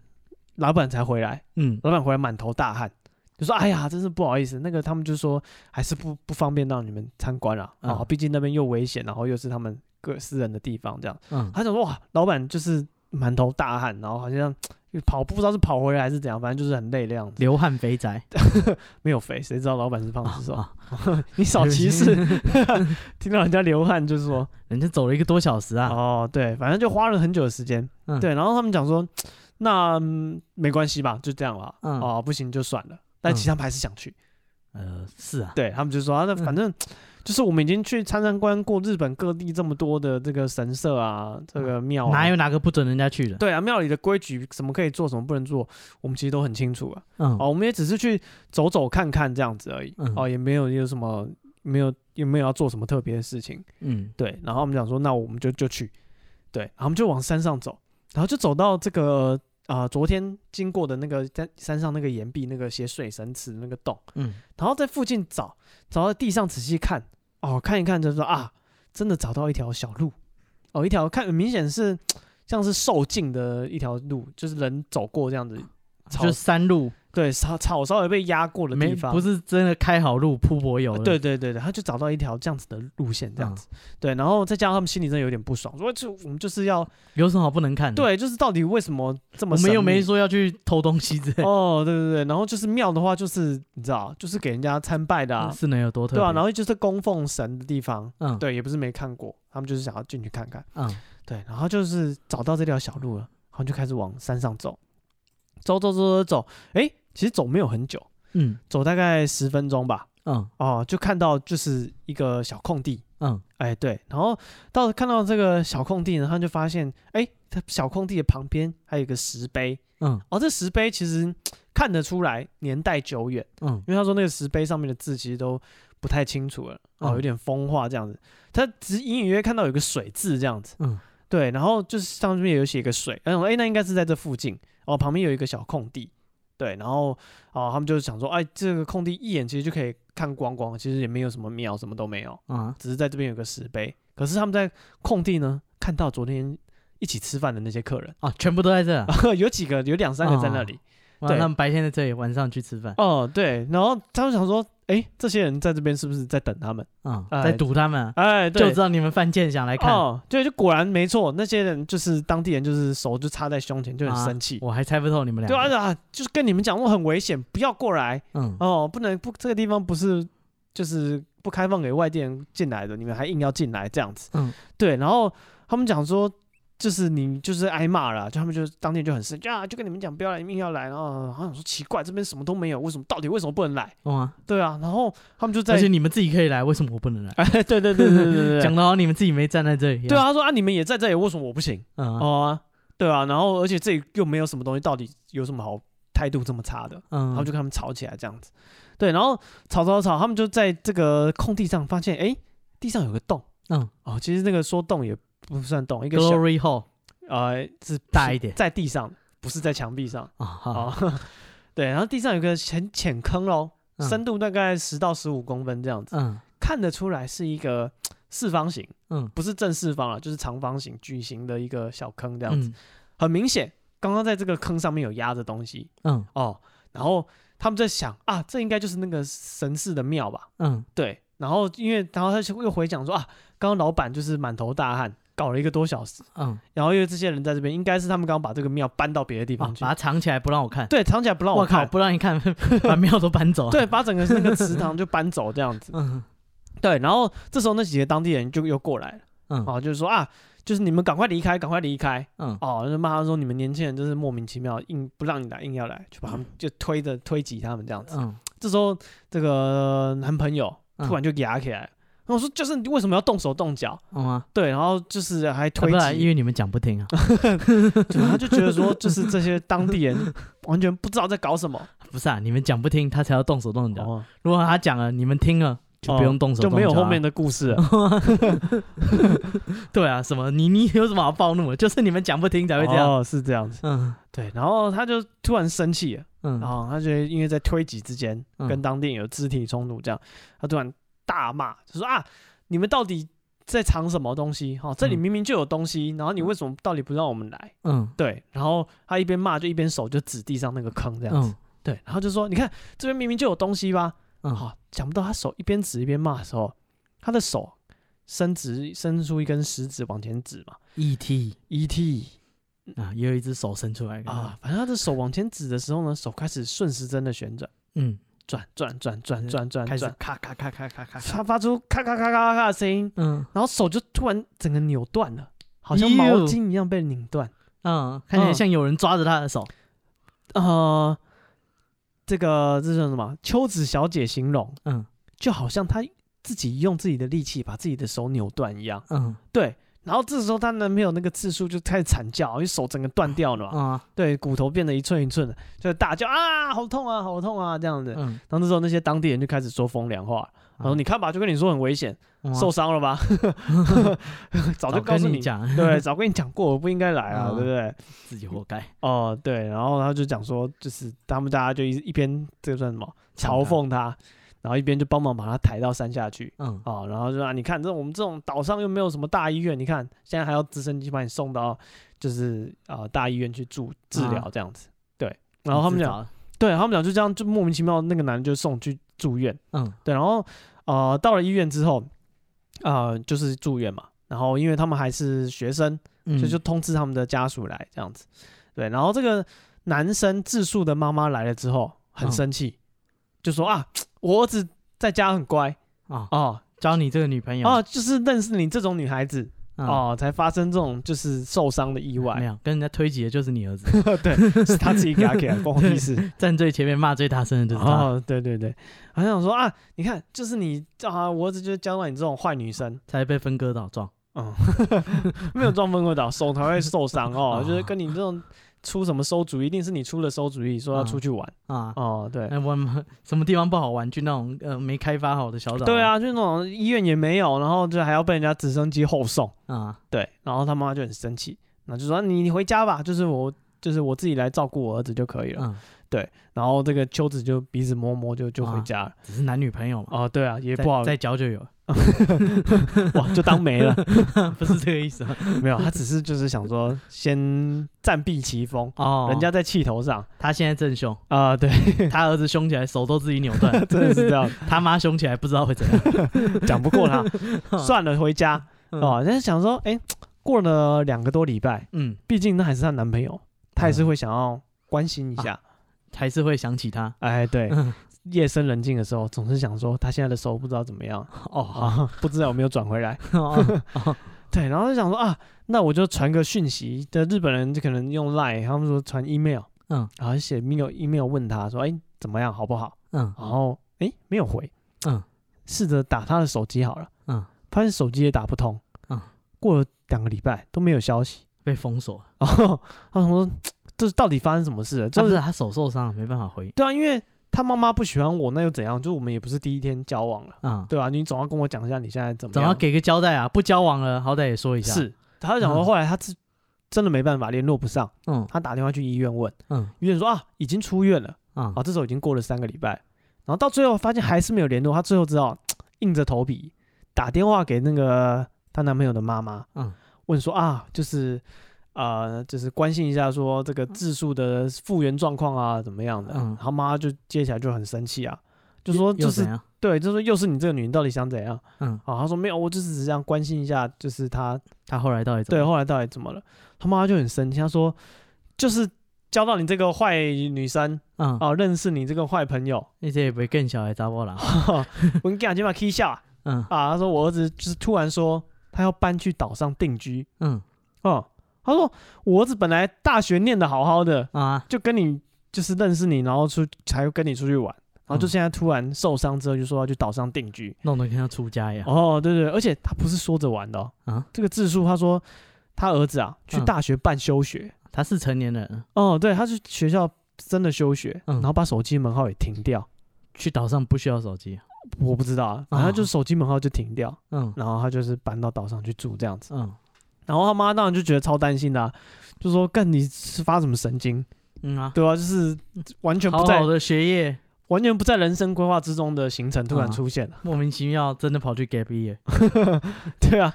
老板才回来，嗯，老板回来满头大汗，就说：“哎呀，真是不好意思，那个他们就说还是不不方便让你们参观了，啊，毕竟那边又危险，然后又是他们个私人的地方，这样，嗯，他想说哇，老板就是满头大汗，然后好像。”跑步不知道是跑回来还是怎样，反正就是很累的样子。流汗肥宅，(laughs) 没有肥，谁知道老板是胖子是吧？(laughs) 你少歧视，(laughs) 听到人家流汗就是说人家走了一个多小时啊。哦，对，反正就花了很久的时间。嗯、对，然后他们讲说，那、嗯、没关系吧，就这样了。嗯、哦，不行就算了。但其实他们还是想去。呃，是啊，对他们就说啊，那反正。嗯就是我们已经去参参观过日本各地这么多的这个神社啊，这个庙、啊，哪有哪个不准人家去的？对啊，庙里的规矩，什么可以做，什么不能做，我们其实都很清楚啊。嗯，哦，我们也只是去走走看看这样子而已。嗯，哦，也没有有什么，没有也没有要做什么特别的事情。嗯，对。然后我们讲说，那我们就就去。对，然后我们就往山上走，然后就走到这个啊、呃，昨天经过的那个在山上那个岩壁那个写水神祠那个洞。嗯，然后在附近找，找到地上仔细看。哦，看一看就说啊，真的找到一条小路，哦，一条看明显是 (tsk) 像是受尽的一条路，就是人走过这样子，就是山路。对，草草稍微被压过的地方，不是真的开好路铺柏油。对对对对，他就找到一条这样子的路线，这样子。嗯、对，然后再加上他们心里真的有点不爽，说就我们就是要有什么好不能看的？对，就是到底为什么这么？我们又没说要去偷东西之类。哦，对对对，然后就是庙的话，就是你知道，就是给人家参拜的啊，是能有多特别？对啊，然后就是供奉神的地方，嗯，对，也不是没看过，他们就是想要进去看看，嗯，对，然后就是找到这条小路了，然后就开始往山上走，走走走走走，哎。其实走没有很久，嗯，走大概十分钟吧，嗯，哦，就看到就是一个小空地，嗯，哎，对，然后到看到这个小空地呢，他就发现，哎，它小空地的旁边还有一个石碑，嗯，哦，这石碑其实看得出来年代久远，嗯，因为他说那个石碑上面的字其实都不太清楚了，哦，有点风化这样子，他只隐隐约约看到有个水字这样子，嗯，对，然后就是上面有写一个水，然后哎，那应该是在这附近，哦，旁边有一个小空地。对，然后啊，他们就是想说，哎，这个空地一眼其实就可以看光光，其实也没有什么庙，什么都没有，啊、嗯，只是在这边有个石碑。可是他们在空地呢，看到昨天一起吃饭的那些客人啊，全部都在这，(laughs) 有几个，有两三个在那里。哦、对，他们白天在这里，晚上去吃饭。哦，对，然后他们想说，哎，这些人在这边是不是在等他们？啊，在堵他们。哎，就知道你们犯贱想来看。哦，对，就果然没错，那些人就是当地人，就是手就插在胸前，就很生气。我还猜不透你们俩。对啊，就是跟你们讲，我很危险，不要过来。嗯。哦，不能不，这个地方不是就是不开放给外地人进来的，你们还硬要进来这样子。嗯。对，然后他们讲说。就是你就是挨骂了，就他们就当天就很生气啊，就跟你们讲不要来，一定要来，然后好像说奇怪，这边什么都没有，为什么到底为什么不能来？哦，对啊，然后他们就在，而且你们自己可以来，为什么我不能来？(laughs) (laughs) 哎，对对对对对对，讲的好你们自己没站在这里。对啊，他说啊，你们也在这里，为什么我不行？哦，对啊，然后而且这里又没有什么东西，到底有什么好态度这么差的？嗯，然后就跟他们吵起来这样子。对，然后吵吵吵，他们就在这个空地上发现，哎，地上有个洞。嗯，哦，其实那个说洞也不算洞，一个 glory hole。呃，是大一点，在地上，不是在墙壁上啊。哦，(laughs) 对，然后地上有个很浅坑喽，深度大概十到十五公分这样子。嗯，看得出来是一个四方形，嗯，不是正四方啊，就是长方形、矩形的一个小坑这样子。很明显，刚刚在这个坑上面有压着东西。嗯，哦，然后他们在想啊，这应该就是那个神寺的庙吧？嗯，对。然后因为，然后他就又回讲说啊，刚刚老板就是满头大汗。搞了一个多小时，嗯，然后因为这些人在这边，应该是他们刚刚把这个庙搬到别的地方去，把它藏起来不让我看，对，藏起来不让我看，不让你看，把庙都搬走，对，把整个那个祠堂就搬走这样子，嗯，对，然后这时候那几个当地人就又过来了，嗯，哦，就是说啊，就是你们赶快离开，赶快离开，嗯，哦，就骂他说你们年轻人就是莫名其妙，硬不让你来，硬要来，就把他们就推着推挤他们这样子，嗯，这时候这个男朋友突然就压起来。然后我说，就是你为什么要动手动脚？嗯，对，然后就是还推挤，因为你们讲不听啊。(laughs) 就他就觉得说，就是这些当地人 (laughs) 完全不知道在搞什么。不是啊，你们讲不听，他才要动手动脚。如果他讲了，你们听了，就不用动手动脚，就没有后面的故事了。(laughs) 对啊，什么你你有什么好暴怒的？就是你们讲不听才会这样。哦，是这样子。嗯，对，然后他就突然生气了。嗯，然后他就因为在推挤之间跟当地人有肢体冲突，这样他突然。大骂就说啊，你们到底在藏什么东西？哈，这里明明就有东西，然后你为什么到底不让我们来？嗯，对。然后他一边骂，就一边手就指地上那个坑，这样子。对，然后就说，你看这边明明就有东西吧？嗯，好，想不到他手一边指一边骂的时候，他的手伸直，伸出一根食指往前指嘛。E.T.E.T. 啊，也有一只手伸出来啊。反正他的手往前指的时候呢，手开始顺时针的旋转。嗯。转转转转转转，开始咔咔咔咔咔咔，它发出咔咔咔咔咔的声音，嗯，然后手就突然整个扭断了，好像毛巾一样被拧断，嗯，看起来像有人抓着他的手，呃，这个这叫什么？秋子小姐形容，嗯，就好像他自己用自己的力气把自己的手扭断一样，嗯，对。然后这时候她男朋友那个次数就开始惨叫，因为手整个断掉了嘛，啊，对，骨头变得一寸一寸的，就大叫啊，好痛啊，好痛啊，这样子。嗯，然后那时候那些当地人就开始说风凉话，然后你看吧，就跟你说很危险，受伤了吧？(laughs) 早就告诉你讲，对，早跟你讲过，我不应该来啊，对不对？自己活该。哦，对，然后他就讲说，就是他们大家就一一边这个算什么嘲讽他。然后一边就帮忙把他抬到山下去，嗯，啊，然后就啊，你看这我们这种岛上又没有什么大医院，你看现在还要直升机把你送到就是啊大医院去住治疗这样子，对，然后他们讲，对他们讲就这样就莫名其妙那个男的就送去住院，嗯，对，然后呃到了医院之后，啊就是住院嘛，然后因为他们还是学生，所以就通知他们的家属来这样子，对，然后这个男生自述的妈妈来了之后很生气。就说啊，我儿子在家很乖啊哦，交你这个女朋友哦，就是认识你这种女孩子哦，才发生这种就是受伤的意外。没有跟人家推挤的就是你儿子，(laughs) 对，是他自己给他给的，关我屁事。(laughs) 站最前面骂最大声的就是他。哦，对对对，好像说啊，你看，就是你啊，我儿子就是交到你这种坏女生，才被分割岛撞。嗯，(laughs) 没有撞分割岛，手才会受伤哦，就是跟你这种。出什么馊主意？一定是你出了馊主意，说要出去玩啊！哦，对，那我们 (laughs) 什么地方不好玩？去那种呃没开发好的小岛。对啊，就那种医院也没有，然后就还要被人家直升机后送啊！对，然后他妈妈就很生气，那就说你你回家吧，就是我就是我自己来照顾我儿子就可以了。嗯，对。然后这个秋子就鼻子摸摸就就回家了。只是男女朋友嘛。哦，对啊，也不好再交就有。(laughs) 哇，就当没了，(laughs) 不是这个意思啊？没有，他只是就是想说先暂避其锋哦，人家在气头上，他现在正凶。啊，对。(laughs) 他儿子凶起来手都自己扭断，真的是这样。他妈凶起来不知道会怎样，讲不过他，算了，回家。哦。但是想说，哎，过了两个多礼拜，嗯，毕竟那还是她男朋友，她还是会想要关心一下，还是会想起他，哎，对。夜深人静的时候，总是想说他现在的手不知道怎么样哦，啊、不知道有没有转回来。(laughs) (laughs) 对，然后就想说啊，那我就传个讯息。的日本人就可能用 Line，他们说传 email，嗯，然后写 email email 问他说，哎，怎么样，好不好？嗯，然后哎，没有回，嗯，试着打他的手机好了，嗯，发现手机也打不通，嗯，过了两个礼拜都没有消息，被封锁。然 (laughs) 后，他说这到底发生什么事了？就是他手受伤了，没办法回。对啊，因为。他妈妈不喜欢我，那又怎样？就我们也不是第一天交往了，嗯，对吧？你总要跟我讲一下你现在怎么样，总要给个交代啊！不交往了，好歹也说一下。是，他就讲说后来他是真的没办法联络不上，嗯，他打电话去医院问，嗯，医院说啊已经出院了，啊，这时候已经过了三个礼拜，然后到最后发现还是没有联络，他最后只好 (tsk) 硬着头皮打电话给那个她男朋友的妈妈，嗯，问说啊就是。啊，就是关心一下，说这个自述的复原状况啊，怎么样的？嗯，他妈就接起来就很生气啊，就说就是对，就说又是你这个女人到底想怎样？嗯，啊，他说没有，我就是只这样关心一下，就是他他后来到底对后来到底怎么了？他妈就很生气，他说就是交到你这个坏女生，嗯，哦，认识你这个坏朋友，那些也不会更小的查某人，(laughs) 我跟你讲，今晚可以笑，嗯，啊，他说我儿子就是突然说他要搬去岛上定居，嗯，哦。他说：“我儿子本来大学念得好好的啊，就跟你就是认识你，然后出才跟你出去玩，然后就现在突然受伤之后，就说要去岛上定居，弄得跟要出家一样。哦，对对，而且他不是说着玩的哦，啊，这个自述他说他儿子啊去大学办休学，他是成年人哦，对，他是学校真的休学，然后把手机门号也停掉，去岛上不需要手机，我不知道啊，反正就手机门号就停掉，嗯，然后他就是搬到岛上去住这样子，嗯。”然后他妈当然就觉得超担心的、啊，就说：“干你是发什么神经？嗯啊，对啊，就是完全不在好好的学业，完全不在人生规划之中的行程突然出现了，啊、莫名其妙真的跑去 gap year。(laughs) 对啊，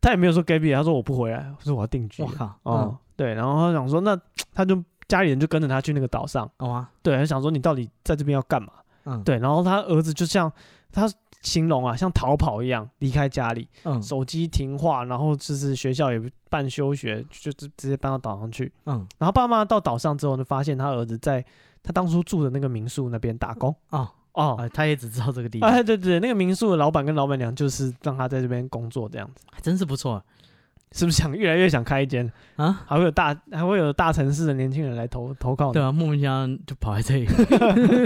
他也没有说 gap year，他说我不回来，我说我要定居。哦，嗯、对，然后他想说，那他就家里人就跟着他去那个岛上。哦啊，对，他想说你到底在这边要干嘛？嗯，对，然后他儿子就像他。形容啊，像逃跑一样离开家里，嗯，手机停话，然后就是学校也办休学，就直直接搬到岛上去，嗯，然后爸妈到岛上之后，呢发现他儿子在他当初住的那个民宿那边打工，哦。哦，他也只知道这个地方，哎，对对，那个民宿的老板跟老板娘就是让他在这边工作这样子，还真是不错啊。是不是想越来越想开一间？啊？还会有大还会有大城市的年轻人来投投靠？对啊，莫名其妙就跑来这里，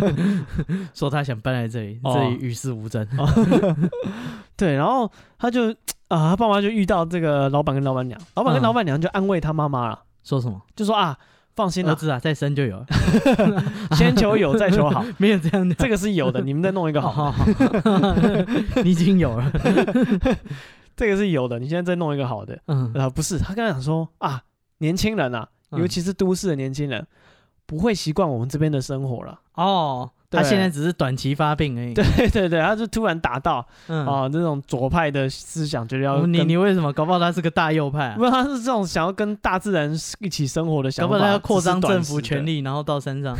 (laughs) 说他想搬来这里，这里与世无争。(laughs) 对，然后他就啊，他爸妈就遇到这个老板跟老板娘，老板跟老板娘就安慰他妈妈了，说什么？就说啊，放心，儿子啊，再生就有，(laughs) 先求有再求好，没有这样的，这个是有的，你们再弄一个好，你已经有了。这个是有的，你现在再弄一个好的，嗯，啊，不是，他刚才讲说啊，年轻人啊，尤其是都市的年轻人，不会习惯我们这边的生活了。哦，他现在只是短期发病而已。对对对，他就突然打到，啊，那种左派的思想，觉得要你你为什么？搞不好他是个大右派，不，他是这种想要跟大自然一起生活的想法，搞不好他要扩张政府权力，然后到山上。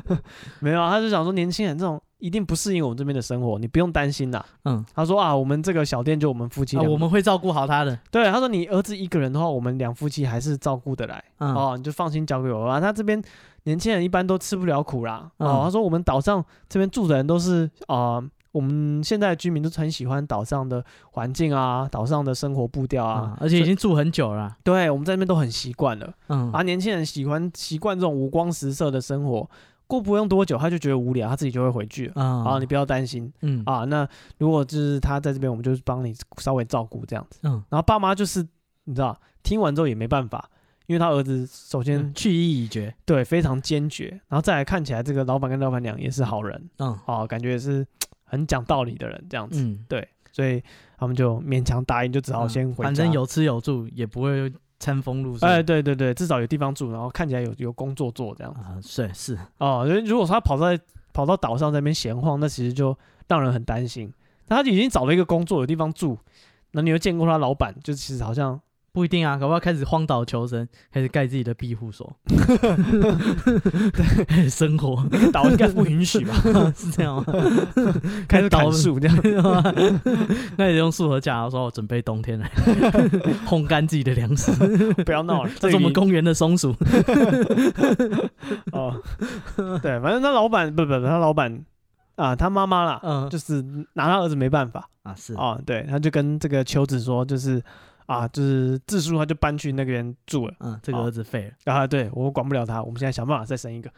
(laughs) 没有，他就想说年轻人这种。一定不适应我们这边的生活，你不用担心啦。嗯，他说啊，我们这个小店就我们夫妻，我们会照顾好他的。对，他说你儿子一个人的话，我们两夫妻还是照顾得来。哦，你就放心交给我吧。他这边年轻人一般都吃不了苦啦。哦，他说我们岛上这边住的人都是啊，我们现在的居民都很喜欢岛上的环境啊，岛上的生活步调啊，而且已经住很久了。对，我们在那边都很习惯了。嗯，啊，年轻人喜欢习惯这种五光十色的生活。过不用多久，他就觉得无聊，他自己就会回去了。啊、嗯，你不要担心。嗯啊，那如果就是他在这边，我们就是帮你稍微照顾这样子。嗯，然后爸妈就是你知道，听完之后也没办法，因为他儿子首先去意已决，对，非常坚决。然后再来看起来，这个老板跟老板娘也是好人。嗯，啊，感觉也是 (tsk) 很讲道理的人这样子。嗯，对，所以他们就勉强答应，就只好先回家。反正有吃有住，也不会餐风露宿。哎，对对对，至少有地方住，然后看起来有有工作做这样子。啊，是是哦，如果说他跑在跑到岛上在那边闲晃，那其实就让人很担心。他已经找了一个工作，有地方住，那你又见过他老板，就其实好像。不一定啊，搞不好开始荒岛求生，开始盖自己的庇护所，(laughs) 对，生活。岛应该不允许吧？(laughs) 是这样吗？(laughs) 开始砍树这样，那你用树和架说，我准备冬天来。烘干自己的粮食，不要闹了，这是我们公园的松鼠。哦，对，反正他老板不不不，他老板啊，他妈妈啦，嗯，就是拿他儿子没办法。啊，是。啊，对，他就跟这个秋子说，就是。啊，就是自述，他就搬去那边住了。嗯，这个儿子废了。啊，对，我管不了他，我们现在想办法再生一个。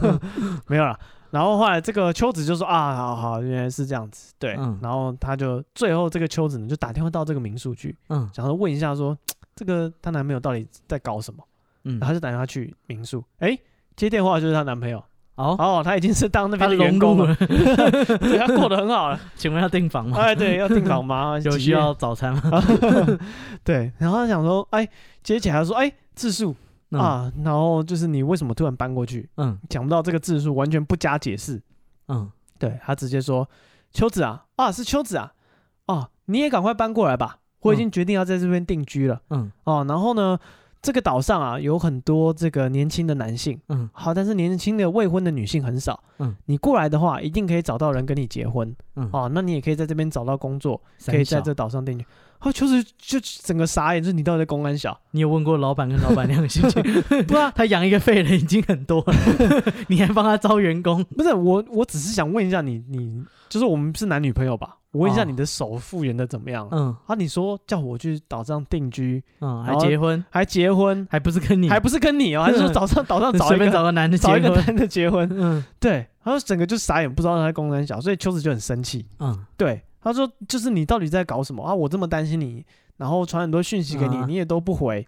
(laughs) 没有了。然后后来这个秋子就说啊，好好，原来是这样子。对，嗯、然后他就最后这个秋子呢，就打电话到这个民宿去，嗯，想说问一下说，(tsk) 这个她男朋友到底在搞什么？嗯，然后就打电话去民宿，哎，接电话就是她男朋友。哦哦，他已经是当那边的员工 (laughs) 了，对，他过得很好了。请问要订房吗？哎，对，要订房吗？(laughs) 有需要早餐吗？(laughs) 对，然后他想说，哎，接起来说，哎，自述啊，然后就是你为什么突然搬过去？嗯，讲不到这个自述，完全不加解释。嗯，对，他直接说，秋子啊，啊，是秋子啊，哦，你也赶快搬过来吧，我已经决定要在这边定居了。嗯，哦，然后呢？这个岛上啊，有很多这个年轻的男性，嗯，好，但是年轻的未婚的女性很少，嗯，你过来的话，一定可以找到人跟你结婚，嗯，哦，那你也可以在这边找到工作，可以在这岛上定居。哦，就是就整个傻眼，就是你到底在公安小？你有问过老板跟老板娘的心情？(laughs) 不啊，(laughs) 他养一个废人已经很多了，(laughs) 你还帮他招员工？不是我，我只是想问一下你，你就是我们是男女朋友吧？我问一下你的手复原的怎么样？嗯，啊，你说叫我去岛上定居，嗯，还结婚，还结婚，还不是跟你，还不是跟你哦，还是说岛上岛上找一个找个男的，找一个男的结婚？嗯，对，他说整个就傻眼，不知道他在公安小，所以秋子就很生气。嗯，对，他说就是你到底在搞什么？啊？我这么担心你，然后传很多讯息给你，你也都不回，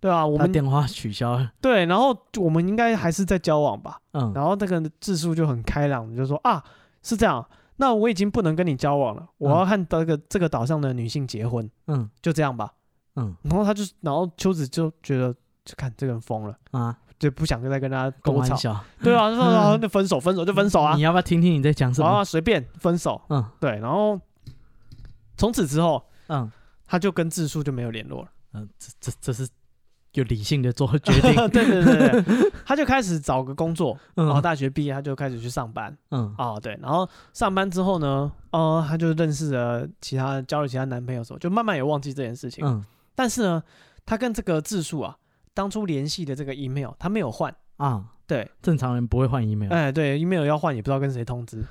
对啊，我们电话取消了。对，然后我们应该还是在交往吧？嗯，然后那个智树就很开朗，就说啊，是这样。那我已经不能跟你交往了，我要和这个这个岛上的女性结婚，嗯，就这样吧，嗯，然后他就，然后秋子就觉得，就看这个人疯了啊，就不想再跟他多吵，对啊，(laughs) 就说那分手，分手就分手啊，你要不要听听你在讲什么？啊，随便分手，嗯，对，然后从此之后，嗯，他就跟智树就没有联络了，嗯，这这这是。有理性的做决 (laughs) 定，对对对对，(laughs) 他就开始找个工作，然后大学毕业他就开始去上班，嗯，哦对，然后上班之后呢，哦他就认识了其他，交了其他男朋友的时候，就慢慢也忘记这件事情，嗯，但是呢，他跟这个自述啊，当初联系的这个 email 他没有换。啊，对，正常人不会换 email，哎对，email 要换也不知道跟谁通知，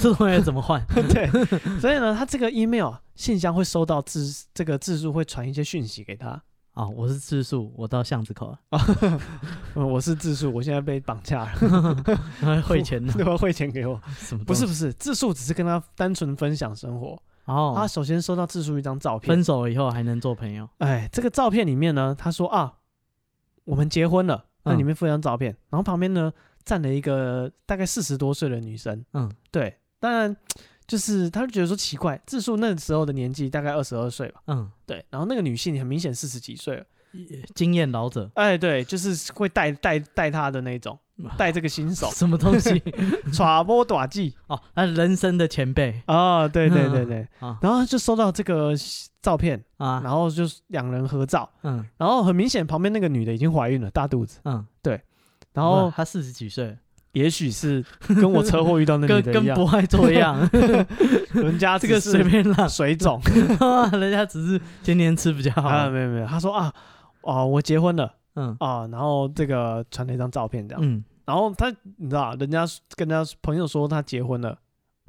这东西怎么换？(laughs) 对，所以呢，他这个 email 信箱会收到字这个字数会传一些讯息给他。哦，我是自述，我到巷子口了。(laughs) 我是自述，我现在被绑架了，(laughs) 汇钱呢？对吧？汇钱给我？什么？不是不是，自述只是跟他单纯分享生活。哦，他首先收到自述一张照片，分手了以后还能做朋友？哎，这个照片里面呢，他说啊，我们结婚了。那里面附一张照片，嗯、然后旁边呢站了一个大概四十多岁的女生。嗯，对，当然。就是他就觉得说奇怪，自述那时候的年纪大概二十二岁吧，嗯，对，然后那个女性很明显四十几岁了，经验老者，哎，对，就是会带带带他的那种，带这个新手，(laughs) 什么东西，(laughs) 耍波短技哦，他人生的前辈哦，对对对对，然后就收到这个照片啊，然后就是两人合照，嗯，然后很明显旁边那个女的已经怀孕了，大肚子，嗯，对，然后她四十几岁。也许是跟我车祸遇到那 (laughs) 个跟跟不爱做一样，人家这个随便啦，水肿，人家只是天天吃比较好。啊，没有没有，他说啊，哦，我结婚了，嗯。啊，然后这个传了一张照片这样，嗯，然后他你知道，人家跟人家朋友说他结婚了，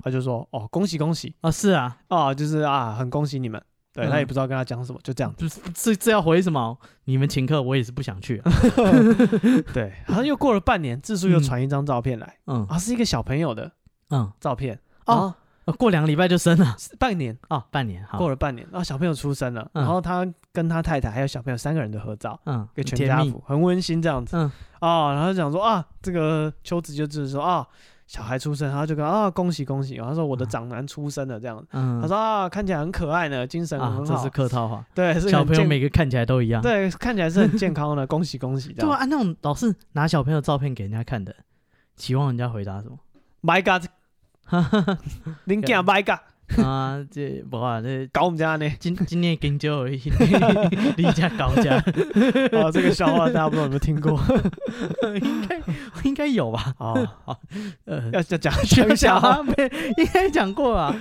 他就说哦，恭喜恭喜啊，是啊，啊，就是啊，很恭喜你们。对，他也不知道跟他讲什么，就这样，就是这这要回什么？你们请客，我也是不想去。(laughs) (laughs) 对，好像又过了半年，智叔又传一张照片来，嗯，啊，是一个小朋友的，嗯，照片。哦，过两个礼拜就生了，半年。哦，半年，过了半年，然后小朋友出生了，然后他跟他太太还有小朋友三个人的合照，嗯，给全家福，很温馨这样子，嗯，哦，然后讲说啊，这个秋子就就是说啊，小孩出生，然后就跟啊恭喜恭喜，然后他说我的长男出生了这样子，嗯，他说啊看起来很可爱呢，精神很好，这是客套话，对，小朋友每个看起来都一样，对，看起来是很健康的，恭 (laughs) 喜恭喜。对啊，那种老是拿小朋友照片给人家看的，期望人家回答什么？My God，您讲 God。(laughs) 啊，这不啊，这 (laughs) 搞我们家呢？今今年更少而已，(laughs) 你家搞家。啊，这个笑话大家不知道有没有听过？应该应该有吧？哦好，呃，要要讲讲一下啊？没，应该讲过啊。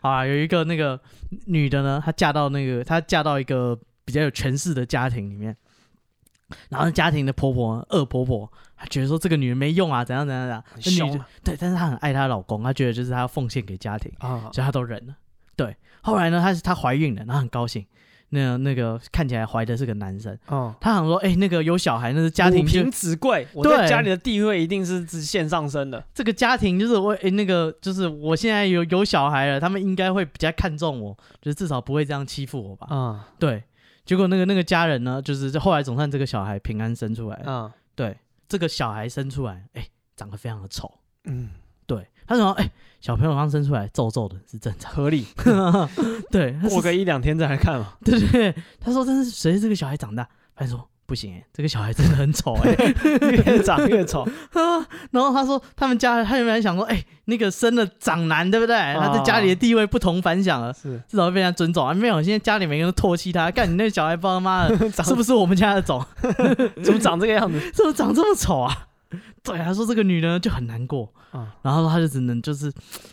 啊，有一个那个女的呢，她嫁到那个她嫁到一个比较有权势的家庭里面，然后家庭的婆婆恶婆婆。她觉得说这个女人没用啊，怎样怎样怎样。很凶。对，但是她很爱她老公，她觉得就是她要奉献给家庭啊，所以她都忍了。对，后来呢，她是她怀孕了，然后很高兴。那那个看起来怀的是个男生哦，她想说，哎，那个有小孩，那是家庭母凭子贵，我在家里的地位一定是直线上升的。这个家庭就是我，哎，那个就是我现在有有小孩了，他们应该会比较看重我，就是至少不会这样欺负我吧？啊，对。结果那个那个家人呢，就是后来总算这个小孩平安生出来啊，对。这个小孩生出来，哎，长得非常的丑。嗯，对，他说，哎，小朋友刚生出来，皱皱的是正常，合理。(laughs) 对，过个一两天再来看嘛。对对对，他说，但是随着这个小孩长大，他说不行，哎，这个小孩真的很丑，哎，(laughs) 越长越丑。(laughs) 然后他说，他们家他原本想说，哎，那个生了长男，对不对？他在家里的地位不同凡响了，是至少会被人家尊重啊。没有，现在家里每个人都唾弃他，干你那个小孩，他妈的，(laughs) 是不是我们家的种？怎么长这个样子？怎么长这么丑啊？对，他说这个女的就很难过，然后他就只能就是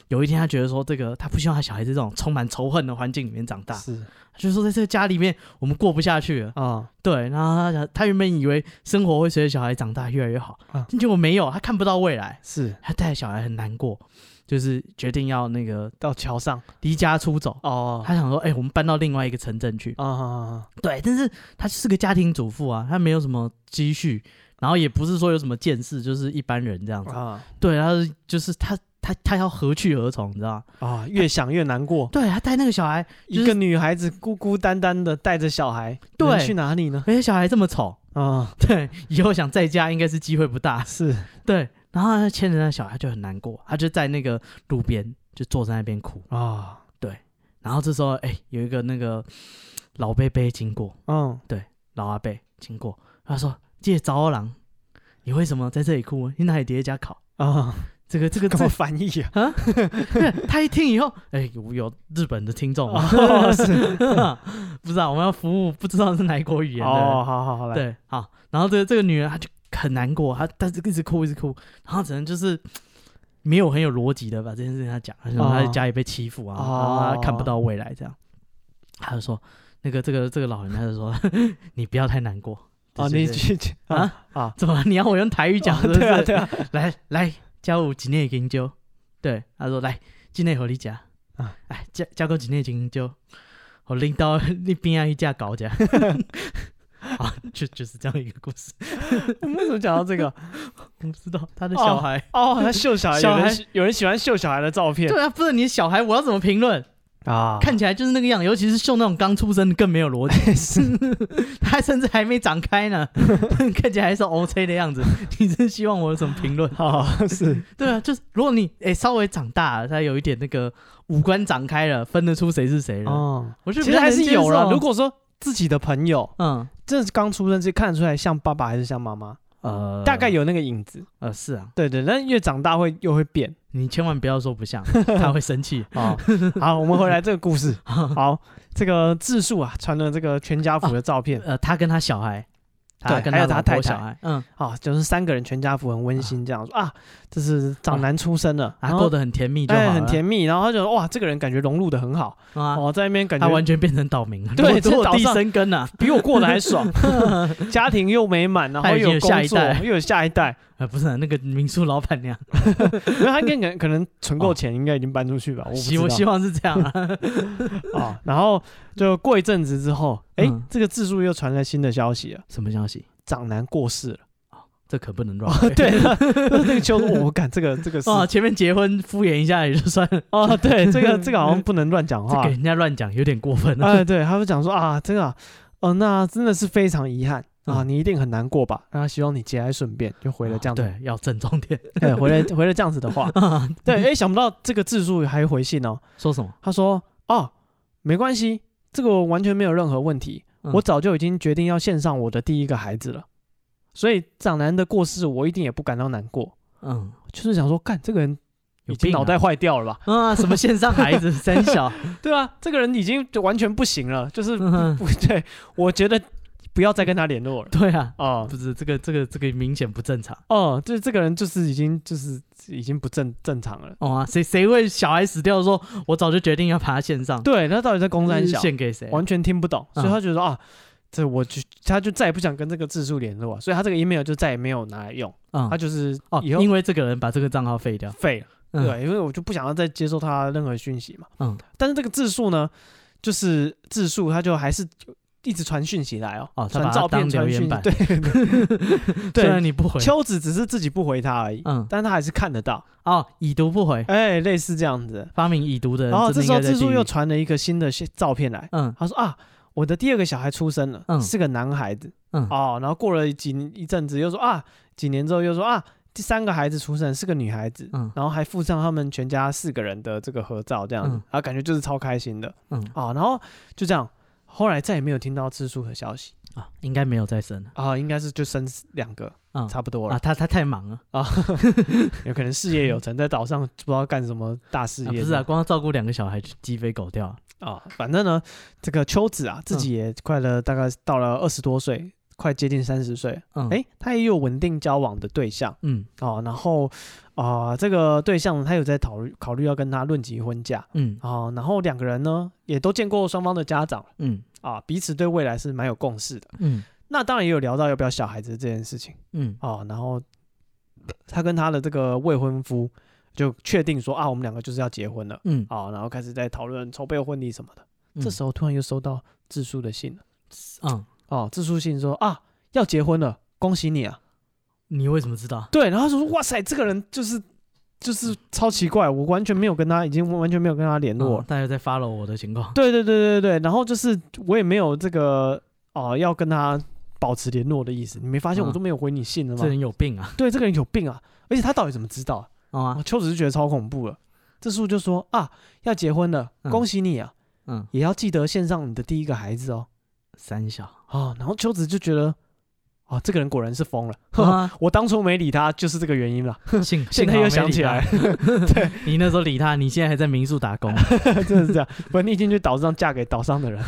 有一天，他觉得说这个他不希望他小孩子这种充满仇恨的环境里面长大，是，就是说在这个家里面我们过不下去了啊。对，然后他想，他原本以为生活会随着小孩长大越来越好，结果没有，他看不到未来，是他带着小孩很难过，就是决定要那个到桥上离家出走哦。他想说，哎，我们搬到另外一个城镇去啊。对，但是他是个家庭主妇啊，他没有什么积蓄。然后也不是说有什么见识，就是一般人这样子。啊，对，他是就是他他他要何去何从，你知道吗？啊，越想越难过。对，他带那个小孩，一个女孩子孤孤单单的带着小孩，对，去哪里呢？而且小孩这么丑啊，对，以后想在家应该是机会不大。是，对。然后他牵着那小孩就很难过，他就在那个路边就坐在那边哭啊。对，然后这时候哎，有一个那个老伯伯经过，嗯，对，老阿贝经过，他说。借找郎，你为什么在这里哭？你哪里跌一家考啊？这个这个怎么翻译啊？啊？(laughs) 他一听以后，哎，有日本的听众吗？是，(laughs) 不知道我们要服务，不知道是哪国语言的。哦，好好好，来，对，好。然后这个这个女人，她就很难过，她但是一直哭一直哭，然后只能就是没有很有逻辑的把这件事情她讲，她说她在家里被欺负啊，然后她看不到未来这样。她就说，那个这个这个老人，他就说，(laughs) 你不要太难过。哦，你去啊啊！怎么？你要我用台语讲？对啊，对啊。(laughs) 来来，教我几内研究。对，他说来，几内和你讲啊。哎，教教个几内研究。我领导那边啊一架搞架。(laughs) 啊，就就是这样一个故事。我 (laughs) 们为什么讲到这个？我不知道。他的小孩哦，他秀小孩，有人有人喜欢秀小孩的照片。对啊，不是你小孩，我要怎么评论？啊，看起来就是那个样，尤其是秀那种刚出生的更没有逻辑，(laughs) 是，(laughs) 他甚至还没长开呢，(laughs) 看起来还是 OK 的样子。你是希望我有什么评论？啊，是对啊，就是如果你哎、欸、稍微长大了，他有一点那个五官长开了，分得出谁是谁了。哦，我觉得其实还是有了。如果说自己的朋友，嗯，这是刚出生就看得出来像爸爸还是像妈妈？呃，大概有那个影子。呃，是啊，对对，但越长大会又会变。你千万不要说不像，(laughs) 他会生气啊！好，我们回来这个故事。(laughs) 好，这个自述啊，传了这个全家福的照片。呃，他跟他小孩。对，还有他太太，嗯，好，就是三个人全家福很温馨这样说啊，这是长男出生了，然后过得很甜蜜，对，很甜蜜，然后他就说哇，这个人感觉融入的很好。啊，哦，在那边感觉他完全变成岛民，(laughs) 对，落地生根了，比我过得还爽，(laughs) 家庭又美满，然后又有下一代，又有下一代，(laughs) 啊，不是那个民宿老板娘，因为他应该可能存够钱，应该已经搬出去吧，我希我希望是这样啊，啊，然后就过一阵子之后，哎，这个自述又传来新的消息了，什么消息？长男过世了，这可不能乱。对，那 (laughs) 个秋我感这个这个哦，前面结婚敷衍一下也就算了。哦，对，这个这个好像 (laughs) 不能乱讲话，给人家乱讲有点过分。哎，对，他们讲说啊，这个哦，那真的是非常遗憾啊，你一定很难过吧？那他希望你节哀顺变，就回了这样子。对，要郑重点。对，回了回了这样子的话。(laughs) 对，哎，想不到这个字数还回信哦。说什么？他说：“哦，没关系，这个完全没有任何问题。我早就已经决定要献上我的第一个孩子了，所以长男的过世，我一定也不感到难过。嗯，就是想说，干这个人。”已经脑袋坏掉了吧？啊，什么线上孩子三小？(laughs) 对啊，这个人已经就完全不行了，就是不对。我觉得不要再跟他联络了。对啊，哦，不是这个这个这个明显不正常。哦，就是这个人就是已经就是已经不正正常了。哦啊，谁谁会小孩死掉说，我早就决定要把他献上。对，他到底在公山小献给谁？完全听不懂，所以他觉得啊，这我就他就再也不想跟这个字数联络，所以他这个 email 就再也没有拿来用。他就是哦，因为这个人把这个账号废掉，废了。对，因为我就不想要再接受他任何讯息嘛。嗯，但是这个字数呢，就是字数，他就还是一直传讯息来哦，传照片、传讯息。对，(laughs) 对，虽然你不回，秋子只是自己不回他而已。嗯，但他还是看得到哦，已读不回。哎，类似这样子，发明已读的人。然后这时候字数又传了一个新的照片来。嗯，他说啊，我的第二个小孩出生了，是个男孩子。嗯，哦，然后过了几一阵子，又说啊，几年之后又说啊。第三个孩子出生是个女孩子，嗯，然后还附上他们全家四个人的这个合照，这样子，然后感觉就是超开心的，嗯，啊，然后就这样，后来再也没有听到自述的消息。啊，应该没有再生了。啊，应该是就生两个，嗯，差不多了。啊，他他太忙了。啊，(laughs) 有可能事业有成，在岛上不知道干什么大事业，不是啊，光照顾两个小孩鸡飞狗跳。啊，反正呢，这个秋子啊，自己也快了，大概到了二十多岁。快接近三十岁，嗯，哎，他也有稳定交往的对象，嗯，哦，然后啊、呃，这个对象他有在考虑考虑要跟他论及婚嫁，嗯，啊，然后两个人呢也都见过双方的家长，嗯，啊，彼此对未来是蛮有共识的，嗯，那当然也有聊到要不要小孩子这件事情，嗯，哦，然后他跟他的这个未婚夫就确定说啊，我们两个就是要结婚了，嗯，啊，然后开始在讨论筹备婚礼什么的，嗯、这时候突然又收到自述的信了，嗯。哦，自述信说啊，要结婚了，恭喜你啊！你为什么知道？对，然后他说哇塞，这个人就是就是超奇怪，我完全没有跟他，已经完全没有跟他联络。大家在 follow 我的情况。对对对对对，然后就是我也没有这个哦、呃，要跟他保持联络的意思。你没发现我都没有回你信了吗？这人有病啊！对，这个人有病啊！而且他到底怎么知道啊？秋子是觉得超恐怖了。这叔就说啊，要结婚了，恭喜你啊！嗯，也要记得献上你的第一个孩子哦。三小啊，然后秋子就觉得，啊，这个人果然是疯了。啊、(laughs) 我当初没理他，就是这个原因了。幸 (laughs) 现在又想起来，(laughs) 对你那时候理他，你现在还在民宿打工，真的是这样。不然你已经去岛上嫁给岛上的人。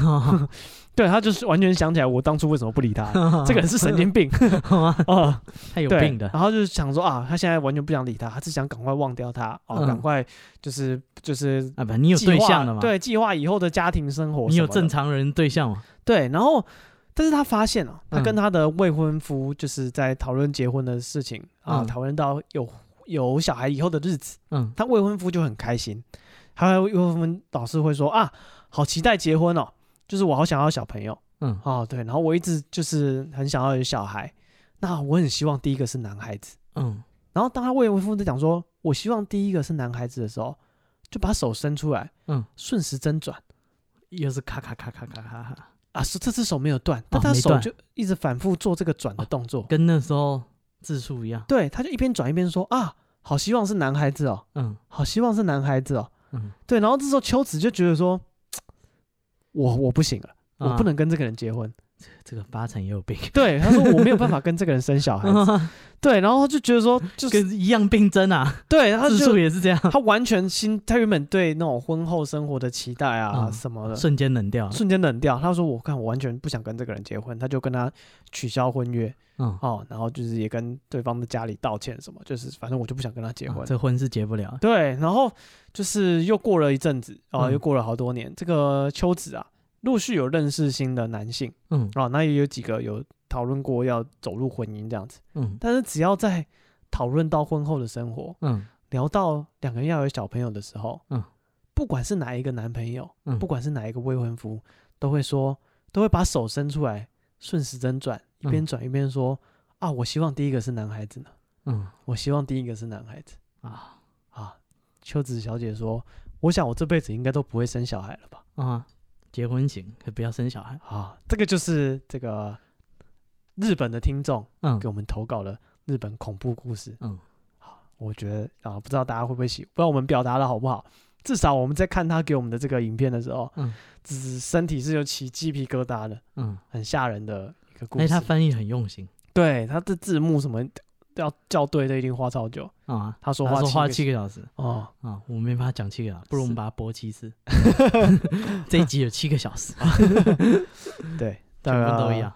对，他就是完全想起来，我当初为什么不理他？(laughs) 这个人是神经病 (laughs) 啊，(laughs) 他有病的。然后就是想说啊，他现在完全不想理他，他是想赶快忘掉他哦，赶快就是就是啊，不，你有对象了吗？对，计划以后的家庭生活。你有正常人对象吗？对，然后但是他发现啊，他跟他的未婚夫就是在讨论结婚的事情啊，讨论到有有小孩以后的日子，嗯，他未婚夫就很开心，他未婚夫老是会说啊，好期待结婚哦。就是我好想要小朋友，嗯，哦对，然后我一直就是很想要有小孩，那我很希望第一个是男孩子，嗯，然后当他未婚夫在讲说我希望第一个是男孩子的时候，就把手伸出来，嗯，顺时针转，又是咔咔咔咔咔咔咔，啊，是这只手没有断，但他手就一直反复做这个转的动作，跟那时候字数一样，对，他就一边转一边说啊，好希望是男孩子哦，嗯，好希望是男孩子哦，嗯，对，然后这时候秋子就觉得说。我我不行了，我不能跟这个人结婚。这个八成也有病。对，他说我没有办法跟这个人生小孩子。(laughs) 对，然后他就觉得说，就是一样病症啊。对，他自述也是这样。他完全心，他原本对那种婚后生活的期待啊什么的，瞬间冷掉，瞬间冷掉。他说我看我完全不想跟这个人结婚，他就跟他取消婚约。嗯哦，然后就是也跟对方的家里道歉什么，就是反正我就不想跟他结婚，这婚是结不了。对，然后就是又过了一阵子，哦，又过了好多年，这个秋子啊。陆续有认识新的男性，嗯，啊，那也有几个有讨论过要走入婚姻这样子，嗯，但是只要在讨论到婚后的生活，嗯，聊到两个人要有小朋友的时候，嗯，不管是哪一个男朋友，嗯，不管是哪一个未婚夫，都会说，都会把手伸出来，顺时针转，一边转一边说，啊，我希望第一个是男孩子呢，嗯，我希望第一个是男孩子，啊。啊，秋子小姐说，我想我这辈子应该都不会生小孩了吧，啊。结婚行，可不要生小孩啊！这个就是这个日本的听众，嗯，给我们投稿了日本恐怖故事，嗯，好，我觉得啊，不知道大家会不会喜，不知道我们表达的好不好。至少我们在看他给我们的这个影片的时候，嗯，只是身体是有起鸡皮疙瘩的，嗯，很吓人的一个故事。哎，他翻译很用心，对，他的字幕什么要校对的，一定花超久啊。他说花花七个小时哦，啊，我没办法讲七个小时，不如我们把它播七次。(laughs) 这一集有七个小时，(laughs) 对，(laughs) 全部都一样。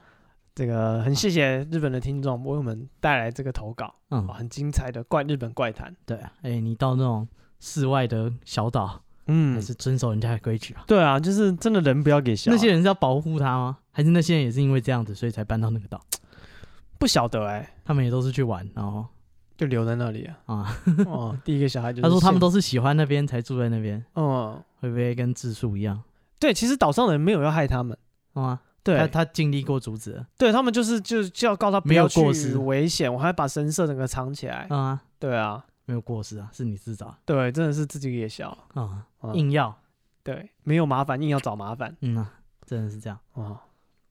这个很谢谢日本的听众为我们带来这个投稿，嗯，很精彩的怪日本怪谈。对，哎，你到那种。室外的小岛，嗯，还是遵守人家的规矩啊。对啊，就是真的人不要给小。那些人是要保护他吗？还是那些人也是因为这样子，所以才搬到那个岛？不晓得哎、欸，他们也都是去玩，然后就留在那里啊。啊，哦，第一个小孩就他说他们都是喜欢那边才住在那边。嗯，会不会跟自述一样？对，其实岛上的人没有要害他们，啊，对，他他尽力过阻止了。对他们就是就就要告他不要去危险，我还把神社整个藏起来。啊，对啊。没有过失啊，是你自找。对，真的是自己也小啊，硬要。对，没有麻烦，硬要找麻烦。嗯啊，真的是这样。哦，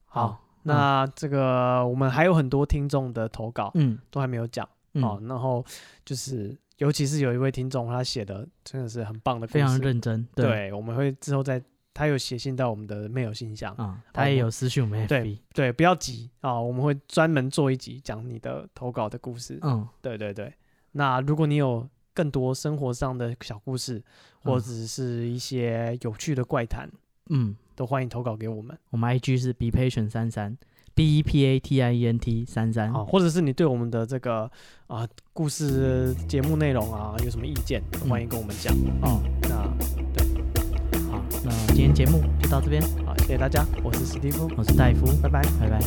好，那这个我们还有很多听众的投稿，嗯，都还没有讲。哦，然后就是，尤其是有一位听众，他写的真的是很棒的，非常认真。对，我们会之后再，他有写信到我们的 mail 信箱啊，他也有私讯我们。对对，不要急啊，我们会专门做一集讲你的投稿的故事。嗯，对对对。那如果你有更多生活上的小故事，或者是一些有趣的怪谈，嗯，都欢迎投稿给我们。我们 IG 是 be patient 三三 b e p a t i e n t 三三，或者是你对我们的这个啊、呃、故事节目内容啊有什么意见，都欢迎跟我们讲。哦、嗯，那对，好，那今天节目就到这边，好，谢谢大家，我是史蒂夫，我是戴夫，拜拜，拜拜。